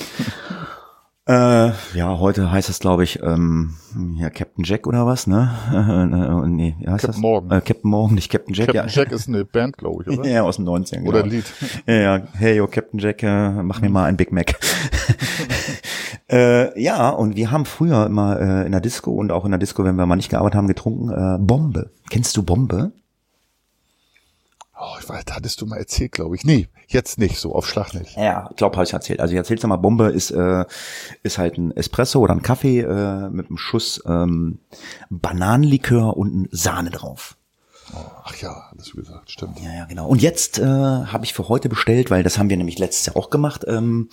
Speaker 1: Äh, ja, heute heißt es, glaube ich, ähm, ja, Captain Jack oder was, ne? <laughs>
Speaker 2: Äh, nee, wie heißt Captain das? Morgan.
Speaker 1: Äh, Captain Morgan, nicht Captain Jack.
Speaker 2: Captain ja. Jack ist eine Band, glaube ich, oder? <laughs>
Speaker 1: Ja, aus den 90ern. Genau.
Speaker 2: Oder ein Lied.
Speaker 1: Ja, ja, hey, yo, Captain Jack, äh, mach mir mal ein Big Mac. <laughs> äh, ja, und wir haben früher immer äh, in der Disco und auch in der Disco, wenn wir mal nicht gearbeitet haben, getrunken, äh, Bombe. Kennst du Bombe?
Speaker 2: Oh, ich weiß, hattest du mal erzählt, glaube ich. Nee, jetzt nicht, so auf Schlag nicht.
Speaker 1: Ja, ich glaube, habe ich erzählt. Also ich erzähl's mal, Bombe ist, äh, ist halt ein Espresso oder ein Kaffee äh, mit einem Schuss ähm, Bananenlikör und Sahne drauf.
Speaker 2: Oh, ach ja, du gesagt, stimmt.
Speaker 1: Ja, ja, genau. Und jetzt äh, habe ich für heute bestellt, weil das haben wir nämlich letztes Jahr auch gemacht, ähm,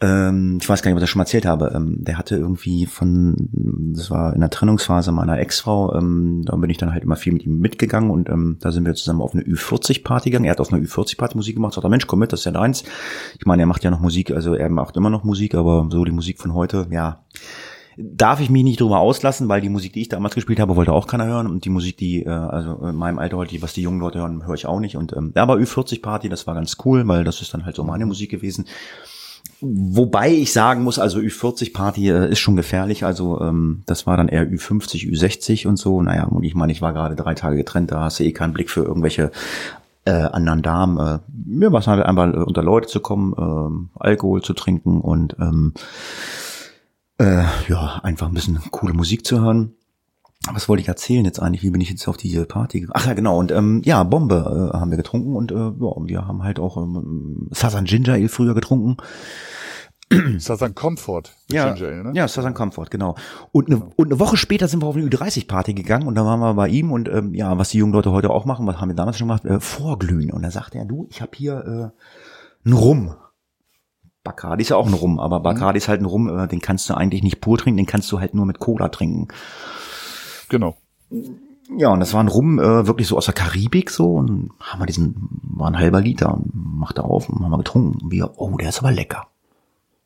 Speaker 1: ähm, ich weiß gar nicht, was ich schon mal erzählt habe, ähm, der hatte irgendwie von, das war in der Trennungsphase meiner Ex-Frau, ähm, da bin ich dann halt immer viel mit ihm mitgegangen und ähm, da sind wir zusammen auf eine Ü40-Party gegangen. Er hat auf einer Ü40-Party Musik gemacht, sagt er, Mensch, komm mit, das ist ja deins. Ich meine, er macht ja noch Musik, also er macht immer noch Musik, aber so die Musik von heute, ja, darf ich mich nicht drüber auslassen, weil die Musik, die ich damals gespielt habe, wollte auch keiner hören und die Musik, die äh, also in meinem Alter heute, was die jungen Leute hören, höre ich auch nicht und ähm, aber Ü40 Party, das war ganz cool, weil das ist dann halt so meine Musik gewesen. Wobei ich sagen muss, also Ü40-Party äh, ist schon gefährlich. Also ähm, das war dann eher Ü50, Ü60 und so. Naja, und ich meine, ich war gerade drei Tage getrennt, da hast du eh keinen Blick für irgendwelche äh, anderen Damen. Äh, mir war es halt einfach äh, unter Leute zu kommen, äh, Alkohol zu trinken und ähm, äh, ja, einfach ein bisschen coole Musik zu hören. Was wollte ich erzählen jetzt eigentlich? Wie bin ich jetzt auf die Party gegangen? Ach ja, genau. Und ähm, ja, Bombe äh, haben wir getrunken und äh, ja, wir haben halt auch ähm, Sasan Ginger Ale früher getrunken.
Speaker 2: Sasan Comfort.
Speaker 1: Ja, Ginger Ale, ne? ja, Sasan Comfort, genau. Und eine, und eine Woche später sind wir auf eine Ü30-Party gegangen und da waren wir bei ihm und ähm, ja, was die jungen Leute heute auch machen, was haben wir damals schon gemacht? Äh, vorglühen. Und da sagte er, du, ich habe hier äh, einen Rum. Bacardi ist ja auch ein Rum, aber Bacardi ist halt ein Rum, äh, den kannst du eigentlich nicht pur trinken, den kannst du halt nur mit Cola trinken.
Speaker 2: Genau.
Speaker 1: Ja, und das war ein Rum äh, wirklich so aus der Karibik so und haben wir diesen, war ein halber Liter und machte auf und haben wir getrunken. Und wir, oh, der ist aber lecker.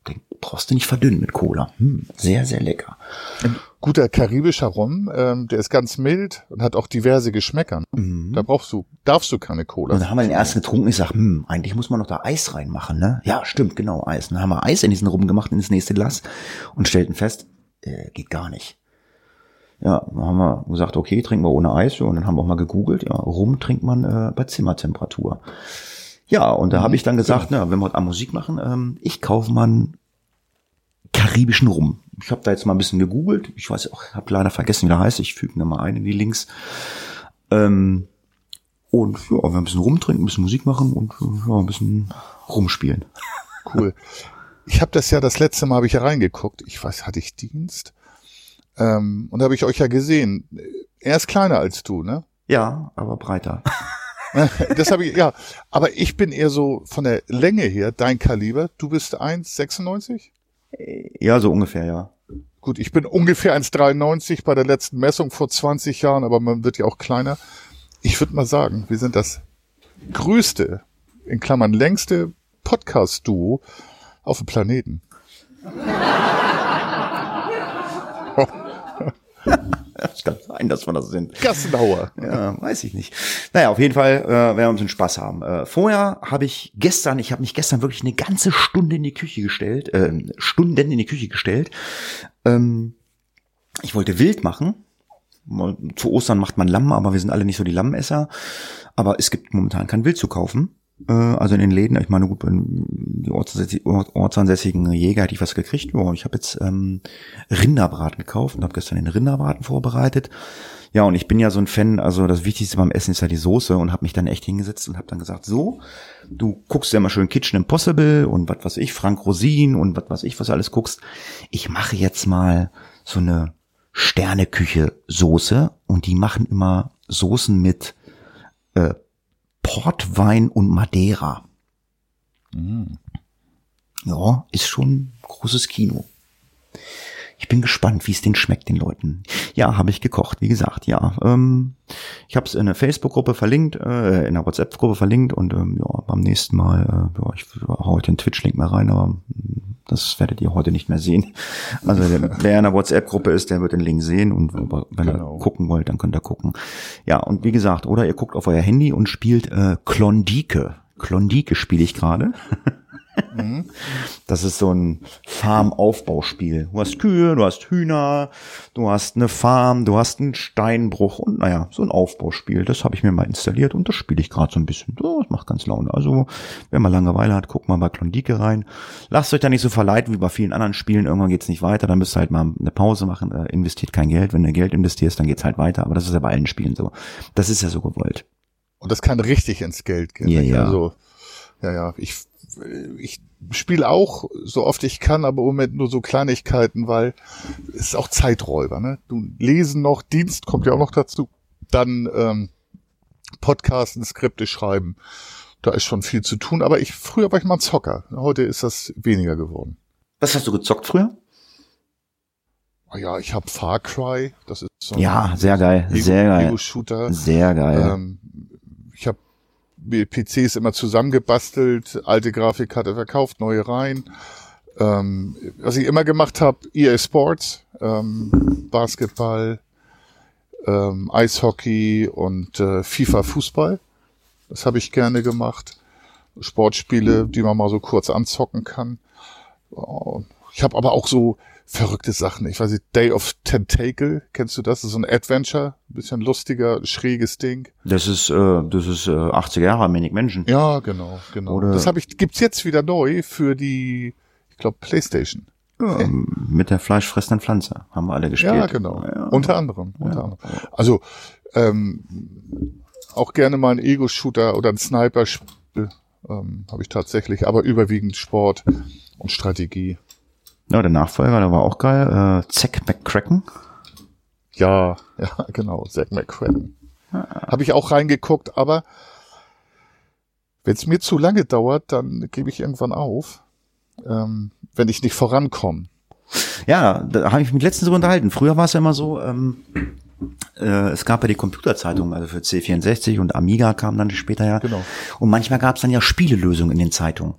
Speaker 1: Den brauchst du nicht verdünnen mit Cola. Hm, sehr, sehr lecker.
Speaker 2: Ein guter karibischer Rum, ähm, der ist ganz mild und hat auch diverse Geschmäcker. Mhm. Da brauchst du, darfst du keine Cola.
Speaker 1: Und dann haben wir den ersten getrunken. Ich sag, hm, eigentlich muss man noch da Eis reinmachen, ne? Ja, stimmt, genau, Eis. Und dann haben wir Eis in diesen Rum gemacht, in das nächste Glas und stellten fest, äh, geht gar nicht. Ja, dann haben wir gesagt, okay, trinken wir ohne Eis. Und dann haben wir auch mal gegoogelt, ja, rum trinkt man äh, bei Zimmertemperatur. Ja, und da mhm, habe ich dann gesagt, ja. na, wenn wir heute Musik machen, ähm, ich kaufe mal einen karibischen Rum. Ich habe da jetzt mal ein bisschen gegoogelt. Ich weiß auch, habe leider vergessen, wie der heißt. Ich füge ihn mal ein in die Links. Ähm, und ja, wir ein bisschen rumtrinken, ein bisschen Musik machen und ja, ein bisschen rumspielen.
Speaker 2: Cool. Ich habe das ja das letzte Mal habe ich ja reingeguckt. Ich weiß, hatte ich Dienst? Ähm, und da habe ich euch ja gesehen. Er ist kleiner als du, ne?
Speaker 1: Ja, aber breiter. <laughs> <laughs>
Speaker 2: das habe ich, ja. Aber ich bin eher so von der Länge her dein Kaliber. Du bist 1,96?
Speaker 1: Ja, so ungefähr, ja.
Speaker 2: Gut, ich bin ungefähr 1,93 bei der letzten Messung vor 20 Jahren, aber man wird ja auch kleiner. Ich würde mal sagen, wir sind das größte, in Klammern längste Podcast-Duo auf dem Planeten. <laughs> <laughs>
Speaker 1: Es kann sein, dass wir das sind.
Speaker 2: Gassenhauer.
Speaker 1: Ja, weiß ich nicht. Naja, auf jeden Fall äh, werden wir ein bisschen Spaß haben. Äh, vorher habe ich gestern, ich habe mich gestern wirklich eine ganze Stunde in die Küche gestellt, äh, Stunden in die Küche gestellt. Ähm, ich wollte wild machen. Zu Ostern macht man Lamm, aber wir sind alle nicht so die Lammesser. Aber es gibt momentan kein Wild zu kaufen. Äh, also in den Läden, ich meine, gut, die ortsansässigen Jäger hätte ich was gekriegt. Oh, ich habe jetzt ähm, Rinderbraten gekauft und habe gestern den Rinderbraten vorbereitet. Ja, und ich bin ja so ein Fan, also das Wichtigste beim Essen ist ja die Soße und habe mich dann echt hingesetzt und habe dann gesagt, so, du guckst ja mal schön Kitchen Impossible und was weiß ich, Frank Rosin und was weiß ich, was du alles guckst. Ich mache jetzt mal so eine Sterneküche Soße und die machen immer Soßen mit äh, Portwein und Madeira. Mhm. Ja, ist schon großes Kino. Ich bin gespannt, wie es den schmeckt, den Leuten. Ja, habe ich gekocht, wie gesagt, ja. Ähm, ich habe es in der Facebook-Gruppe verlinkt, äh, in der WhatsApp-Gruppe verlinkt und ähm, ja, beim nächsten Mal, äh, ja, ich hau heute den Twitch-Link mal rein, aber hm, das werdet ihr heute nicht mehr sehen. Also der, wer in der WhatsApp-Gruppe ist, der wird den Link sehen und wenn genau. ihr gucken wollt, dann könnt ihr gucken. Ja, und wie gesagt, oder ihr guckt auf euer Handy und spielt äh, Klondike. Klondike spiele ich gerade. Mhm. Das ist so ein Farmaufbauspiel. Du hast Kühe, du hast Hühner, du hast eine Farm, du hast einen Steinbruch und naja, so ein Aufbauspiel. Das habe ich mir mal installiert und das spiele ich gerade so ein bisschen. Das macht ganz Laune. Also, wenn man Langeweile hat, guckt mal bei Klondike rein. Lasst euch da nicht so verleiten wie bei vielen anderen Spielen. Irgendwann geht's nicht weiter, dann müsst ihr halt mal eine Pause machen. Äh, investiert kein Geld. Wenn du Geld investierst, dann geht's halt weiter. Aber das ist ja bei allen Spielen so. Das ist ja so gewollt.
Speaker 2: Und das kann richtig ins Geld gehen.
Speaker 1: Ja, ja.
Speaker 2: Also, ja, ja, ich, ich spiele auch so oft ich kann, aber im Moment nur so Kleinigkeiten, weil es ist auch Zeiträuber. Ne? Du lesen noch, Dienst kommt ja auch noch dazu, dann ähm, Podcasten, Skripte schreiben. Da ist schon viel zu tun, aber ich früher war ich mal ein Zocker. Heute ist das weniger geworden.
Speaker 1: Was hast du gezockt früher?
Speaker 2: Ah ja, ich habe Far Cry, das ist
Speaker 1: so Ja, sehr geil, Ego, sehr geil.
Speaker 2: Ego Shooter.
Speaker 1: Sehr geil. Ähm,
Speaker 2: ich habe PCs immer zusammengebastelt, alte Grafikkarte verkauft, neue rein. Ähm, was ich immer gemacht habe, EA Sports, ähm, Basketball, ähm, Eishockey und äh, FIFA Fußball. Das habe ich gerne gemacht. Sportspiele, die man mal so kurz anzocken kann. Oh, ich habe aber auch so verrückte Sachen. Ich weiß nicht, Day of Tentacle, kennst du das? Das ist so ein Adventure, ein bisschen lustiger, schräges Ding.
Speaker 1: Das ist, äh, das ist äh, 80er Jahre, Manic Menschen.
Speaker 2: Ja, genau, genau. Oder das habe ich, gibt's jetzt wieder neu für die, ich glaube, Playstation.
Speaker 1: Ja. Mit der fleischfressenden Pflanze haben wir alle gespielt.
Speaker 2: Ja, genau. Ja. Unter anderem. Unter ja. anderem. Also ähm, auch gerne mal ein Ego-Shooter oder ein Sniper-Spiel ähm, habe ich tatsächlich, aber überwiegend Sport und Strategie.
Speaker 1: Ja, der Nachfolger, der war auch geil. Äh, Zack McCracken.
Speaker 2: Ja, <laughs> ja, genau, Zack McCracken. Ah. Habe ich auch reingeguckt, aber wenn es mir zu lange dauert, dann gebe ich irgendwann auf, ähm, wenn ich nicht vorankomme.
Speaker 1: Ja, da habe ich mich letztens drüber unterhalten. Früher war es ja immer so, ähm, äh, es gab ja die Computerzeitungen, also für C64 und Amiga kam dann später ja.
Speaker 2: Genau.
Speaker 1: Und manchmal gab es dann ja Spielelösungen in den Zeitungen.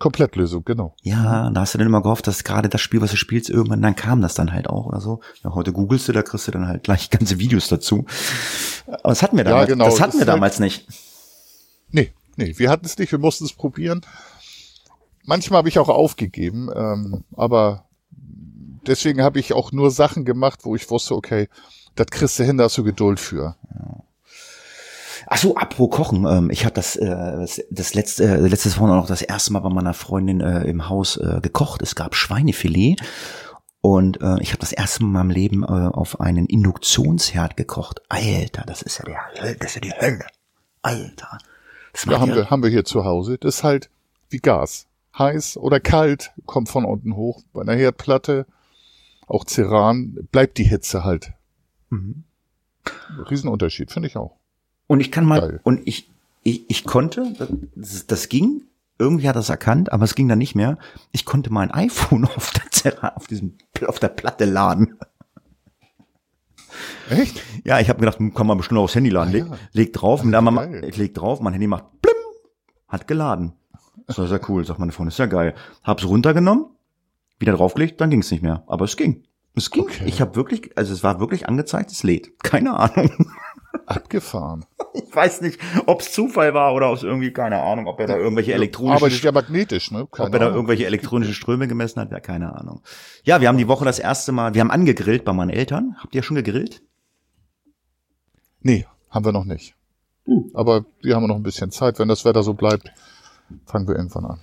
Speaker 2: Komplettlösung, genau.
Speaker 1: Ja, da hast du dann immer gehofft, dass gerade das Spiel, was du spielst, irgendwann dann kam das dann halt auch oder so. Ja, heute googelst du, da kriegst du dann halt gleich <laughs> ganze Videos dazu. Aber das hatten wir damals, ja, genau, das hatten wir damals halt, nicht.
Speaker 2: Nee, nee, wir hatten es nicht, wir mussten es probieren. Manchmal habe ich auch aufgegeben, ähm, aber deswegen habe ich auch nur Sachen gemacht, wo ich wusste, okay, das kriegst du hin, da hast du Geduld für.
Speaker 1: Ja. Ach so, apropos Kochen. Ähm, ich habe das, äh, das, letzte, äh, letztes Woche noch das erste Mal bei meiner Freundin äh, im Haus äh, gekocht. Es gab Schweinefilet. Und äh, ich habe das erste Mal in meinem Leben äh, auf einen Induktionsherd gekocht. Alter, das ist ja der Hölle, das ist ja die Hölle. Alter.
Speaker 2: Das ja, haben, wir, haben wir hier zu Hause. Das ist halt wie Gas. Heiß oder kalt, kommt von unten hoch. Bei einer Herdplatte, auch Ceran, bleibt die Hitze halt. Mhm. Riesenunterschied, finde ich auch.
Speaker 1: Und ich kann mal, Geil. und ich, ich, ich konnte, das, das ging, irgendwie hat er es erkannt, aber es ging dann nicht mehr. Ich konnte mein <laughs> iPhone auf der, auf diesem, auf der Platte laden.
Speaker 2: Echt?
Speaker 1: Ja, ich habe gedacht, kann man bestimmt aufs Handy laden. Leg, ja. leg drauf, und dann mal, ich leg drauf, mein Handy macht blim, hat geladen. Das war sehr cool, sagt meine Freundin, ist ja geil. Hab's runtergenommen, wieder draufgelegt, dann ging's nicht mehr. Aber es ging. Es ging. Okay. Ich habe wirklich, also es war wirklich angezeigt, es lädt. Keine Ahnung.
Speaker 2: Abgefahren. <laughs>
Speaker 1: Ich weiß nicht, ob es Zufall war oder ob es irgendwie, keine Ahnung, ob er da irgendwelche elektronischen...
Speaker 2: Aber das ist ja magnetisch, ne?
Speaker 1: Keine ob er da irgendwelche elektronischen Ströme gemessen hat, ja, keine Ahnung. Ja, wir haben die Woche das erste Mal, wir haben angegrillt bei meinen Eltern. Habt ihr schon gegrillt?
Speaker 2: Nee, haben wir noch nicht. Uh. Aber wir haben noch ein bisschen Zeit. Wenn das Wetter so bleibt, fangen wir irgendwann an.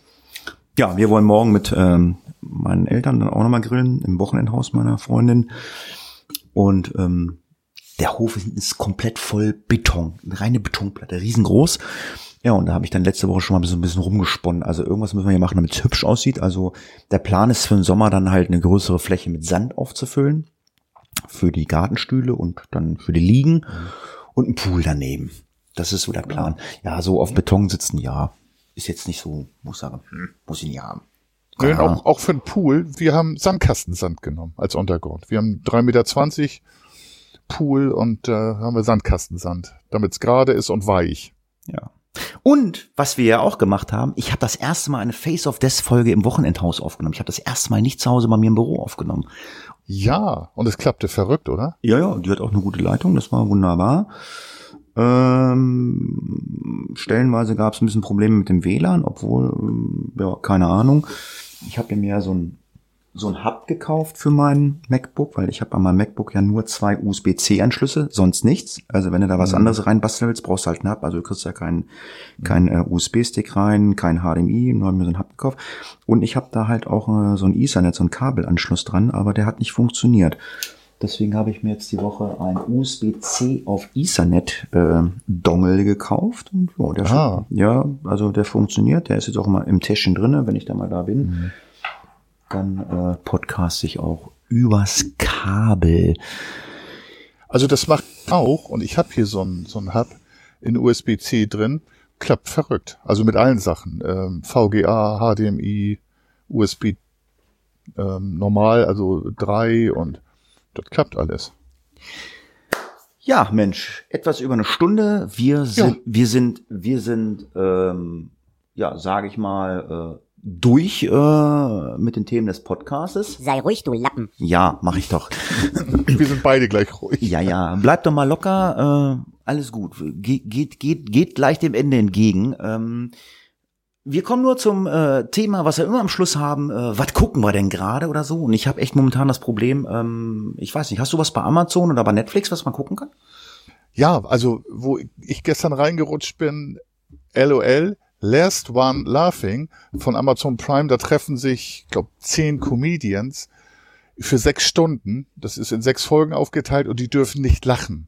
Speaker 1: Ja, wir wollen morgen mit ähm, meinen Eltern dann auch nochmal grillen, im Wochenendhaus meiner Freundin. Und ähm, der Hof ist komplett voll Beton, eine reine Betonplatte, riesengroß. Ja, und da habe ich dann letzte Woche schon mal ein bisschen, rumgesponnen. Also irgendwas müssen wir hier machen, damit es hübsch aussieht. Also der Plan ist für den Sommer dann halt eine größere Fläche mit Sand aufzufüllen. Für die Gartenstühle und dann für die Liegen. Und ein Pool daneben. Das ist so der Plan. Ja, so auf Beton sitzen, ja. Ist jetzt nicht so, muss sagen, hm, muss ich nicht haben.
Speaker 2: Nö, auch, auch für den Pool. Wir haben Sandkastensand genommen als Untergrund. Wir haben 3,20 Meter Pool und äh, haben wir Sandkastensand, damit es gerade ist und weich.
Speaker 1: Ja. Und was wir ja auch gemacht haben, ich habe das erste Mal eine Face of Death Folge im Wochenendhaus aufgenommen. Ich habe das erste Mal nicht zu Hause bei mir im Büro aufgenommen.
Speaker 2: Ja, und es klappte verrückt, oder?
Speaker 1: Ja, ja, die hat auch eine gute Leitung, das war wunderbar. Ähm, stellenweise gab es ein bisschen Probleme mit dem WLAN, obwohl, ähm, ja, keine Ahnung. Ich habe mir ja so ein so ein Hub gekauft für mein MacBook, weil ich habe an meinem MacBook ja nur zwei USB-C-Anschlüsse, sonst nichts. Also wenn du da was mhm. anderes reinbasteln willst, brauchst du halt einen Hub. Also du kriegst ja keinen kein, äh, USB-Stick rein, kein HDMI, nur habe mir so einen Hub gekauft. Und ich habe da halt auch äh, so ein Ethernet, so ein Kabelanschluss dran, aber der hat nicht funktioniert. Deswegen habe ich mir jetzt die Woche ein USB-C auf Ethernet äh, Dongle gekauft. Und, oh, der ah. Ja, also der funktioniert. Der ist jetzt auch mal im Täschchen drinne, wenn ich da mal da bin. Mhm. Dann äh, podcast ich auch übers Kabel.
Speaker 2: Also das macht auch, und ich habe hier so ein, so ein Hub in USB-C drin, klappt verrückt. Also mit allen Sachen. Ähm, VGA, HDMI, USB ähm, normal, also drei und das klappt alles.
Speaker 1: Ja, Mensch, etwas über eine Stunde. Wir sind, ja. wir sind, wir sind, ähm, ja, sage ich mal, äh, durch äh, mit den Themen des Podcastes.
Speaker 3: Sei ruhig, du Lappen.
Speaker 1: Ja, mach ich doch. <laughs>
Speaker 2: wir sind beide gleich ruhig.
Speaker 1: Ja, ja, bleib doch mal locker. Äh, alles gut. Ge geht, geht, geht gleich dem Ende entgegen. Ähm, wir kommen nur zum äh, Thema, was wir immer am Schluss haben. Äh, was gucken wir denn gerade oder so? Und ich habe echt momentan das Problem, ähm, ich weiß nicht, hast du was bei Amazon oder bei Netflix, was man gucken kann?
Speaker 2: Ja, also wo ich gestern reingerutscht bin, LOL, Last One Laughing von Amazon Prime, da treffen sich, glaube zehn Comedians für sechs Stunden. Das ist in sechs Folgen aufgeteilt und die dürfen nicht lachen.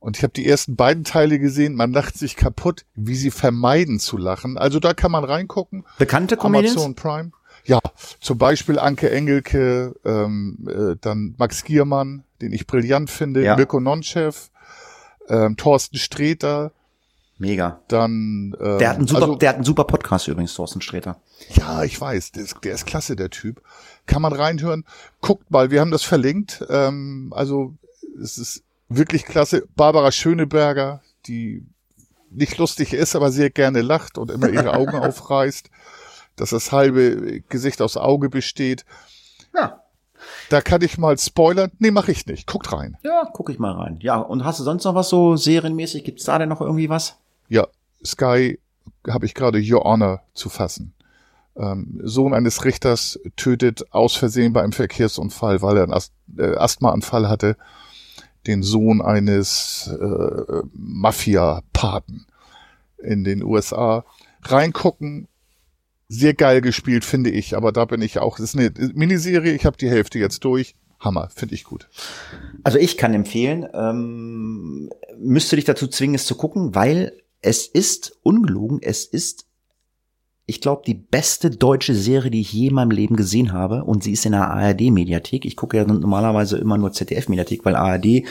Speaker 2: Und ich habe die ersten beiden Teile gesehen. Man lacht sich kaputt, wie sie vermeiden zu lachen. Also da kann man reingucken.
Speaker 1: Bekannte Comedians?
Speaker 2: Amazon Prime. Ja, zum Beispiel Anke Engelke, ähm, äh, dann Max Giermann, den ich brillant finde, ja. Mirko Nonchev, ähm, Thorsten Streter.
Speaker 1: Mega.
Speaker 2: Dann,
Speaker 1: ähm, der hat einen super, also, der hat einen super Podcast übrigens, Thorsten Streter.
Speaker 2: Ja, ich weiß, der ist, der ist klasse, der Typ. Kann man reinhören. Guckt mal, wir haben das verlinkt. Ähm, also es ist wirklich klasse. Barbara Schöneberger, die nicht lustig ist, aber sehr gerne lacht und immer ihre Augen <laughs> aufreißt, dass das halbe Gesicht aus Auge besteht. Ja. Da kann ich mal spoilern. Nee, mache ich nicht. Guckt rein.
Speaker 1: Ja, guck ich mal rein. Ja, und hast du sonst noch was so serienmäßig? Gibt's da denn noch irgendwie was?
Speaker 2: Ja, Sky habe ich gerade Your Honor zu fassen. Ähm, Sohn eines Richters tötet aus Versehen bei einem Verkehrsunfall, weil er einen Ast äh, Asthmaanfall hatte den Sohn eines äh, Mafia-Paten in den USA. Reingucken, sehr geil gespielt, finde ich, aber da bin ich auch. Das ist eine Miniserie, ich habe die Hälfte jetzt durch. Hammer, finde ich gut.
Speaker 1: Also ich kann empfehlen, ähm, müsste dich dazu zwingen, es zu gucken, weil es ist ungelogen, es ist ich glaube, die beste deutsche Serie, die ich je in meinem Leben gesehen habe. Und sie ist in der ARD-Mediathek. Ich gucke ja normalerweise immer nur ZDF-Mediathek, weil ARD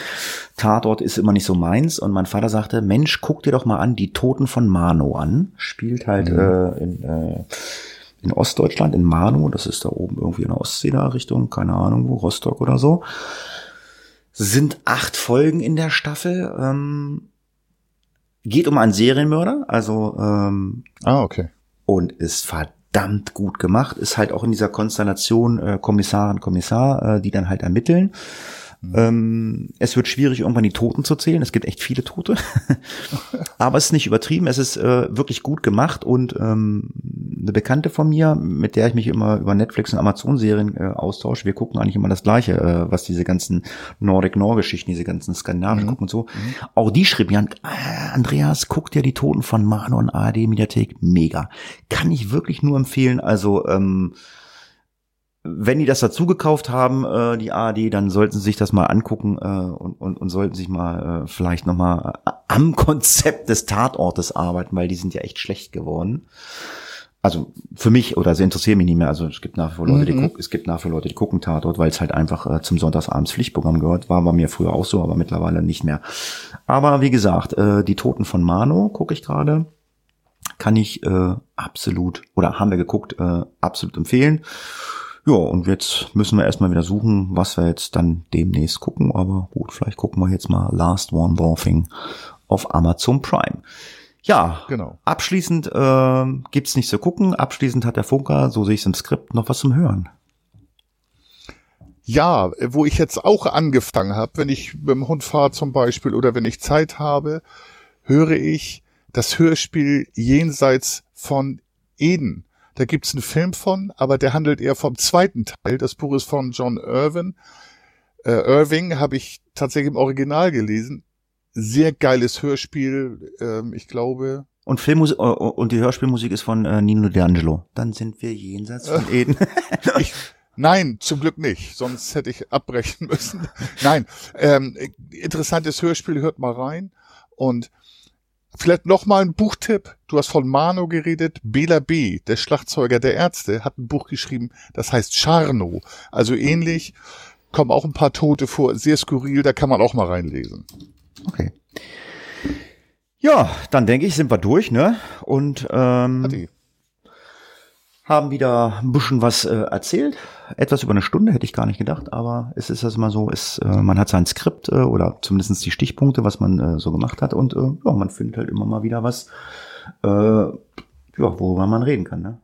Speaker 1: Tatort ist immer nicht so meins. Und mein Vater sagte, Mensch, guck dir doch mal an, die Toten von Mano an. Spielt halt mhm. äh, in, äh, in Ostdeutschland, in Mano. Das ist da oben irgendwie in der Ostsee da Richtung, keine Ahnung wo, Rostock oder so. Sind acht Folgen in der Staffel. Ähm, geht um einen Serienmörder, also ähm,
Speaker 2: ah okay
Speaker 1: und ist verdammt gut gemacht. Ist halt auch in dieser Konstellation äh, Kommissarin, Kommissar, äh, die dann halt ermitteln. Mhm. Ähm, es wird schwierig, irgendwann die Toten zu zählen. Es gibt echt viele Tote. <laughs> Aber es ist nicht übertrieben. Es ist äh, wirklich gut gemacht und ähm, eine Bekannte von mir, mit der ich mich immer über Netflix und Amazon-Serien äh, austausche, wir gucken eigentlich immer das Gleiche, äh, was diese ganzen Nordic-Nor-Geschichten, diese ganzen Skandinavien mhm. gucken und so. Mhm. Auch die schrieb ja, äh, Andreas, guck dir die Toten von Mano und ARD-Mediathek. Mega. Kann ich wirklich nur empfehlen. Also, ähm, wenn die das dazu gekauft haben, äh, die ARD, dann sollten sie sich das mal angucken äh, und, und, und sollten sich mal äh, vielleicht noch mal äh, am <laughs> Konzept des Tatortes arbeiten, weil die sind ja echt schlecht geworden. Also für mich oder sie interessieren mich nicht mehr. Also es gibt nach wie vor Leute, mhm. die gucken, es gibt nach wie vor Leute, die gucken Tatort, weil es halt einfach äh, zum Sonntagsabends Pflichtprogramm gehört. War bei mir früher auch so, aber mittlerweile nicht mehr. Aber wie gesagt, äh, die Toten von Mano gucke ich gerade, kann ich äh, absolut oder haben wir geguckt, äh, absolut empfehlen. Ja, und jetzt müssen wir erstmal wieder suchen, was wir jetzt dann demnächst gucken. Aber gut, vielleicht gucken wir jetzt mal Last One Morphing auf Amazon Prime. Ja, genau. abschließend äh, gibt's nichts zu gucken. Abschließend hat der Funker, so sehe ich es im Skript, noch was zum Hören.
Speaker 2: Ja, wo ich jetzt auch angefangen habe, wenn ich mit dem Hund fahre zum Beispiel oder wenn ich Zeit habe, höre ich das Hörspiel Jenseits von Eden. Da gibt's einen Film von, aber der handelt eher vom zweiten Teil. Das Buch ist von John Irvin. Äh, Irving habe ich tatsächlich im Original gelesen. Sehr geiles Hörspiel. Ähm, ich glaube,
Speaker 1: und Filmmusik äh, und die Hörspielmusik ist von äh, Nino D'Angelo. Dann sind wir jenseits von Eden. <laughs>
Speaker 2: ich, nein, zum Glück nicht. Sonst hätte ich abbrechen müssen. nein, ähm, interessantes Hörspiel, hört mal rein. Und vielleicht noch mal ein Buchtipp. Du hast von Mano geredet. Bela B., der Schlagzeuger der Ärzte, hat ein Buch geschrieben, das heißt Charno. Also ähnlich, kommen auch ein paar Tote vor, sehr skurril, da kann man auch mal reinlesen.
Speaker 1: Okay. Ja, dann denke ich, sind wir durch, ne? Und ähm, haben wieder ein bisschen was äh, erzählt. Etwas über eine Stunde hätte ich gar nicht gedacht, aber es ist das mal so, es, äh, man hat sein Skript äh, oder zumindest die Stichpunkte, was man äh, so gemacht hat und äh, ja, man findet halt immer mal wieder was, äh, ja, worüber man reden kann, ne?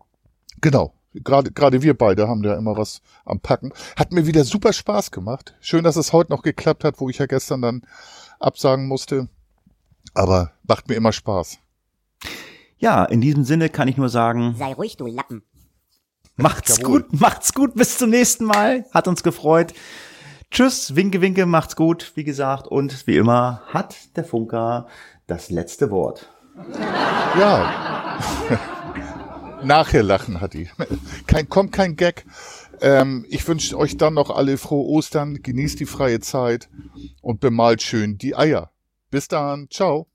Speaker 2: Genau. Gerade, gerade wir beide haben ja immer was am Packen. Hat mir wieder super Spaß gemacht. Schön, dass es heute noch geklappt hat, wo ich ja gestern dann absagen musste. Aber macht mir immer Spaß.
Speaker 1: Ja, in diesem Sinne kann ich nur sagen.
Speaker 3: Sei ruhig, du Lappen.
Speaker 1: Macht's Jawohl. gut, macht's gut, bis zum nächsten Mal. Hat uns gefreut. Tschüss, winke, winke, macht's gut, wie gesagt. Und wie immer hat der Funker das letzte Wort.
Speaker 2: Ja. <laughs> Nachher lachen hat die. Kein, kommt kein Gag. Ähm, ich wünsche euch dann noch alle frohe Ostern, genießt die freie Zeit und bemalt schön die Eier. Bis dann. Ciao.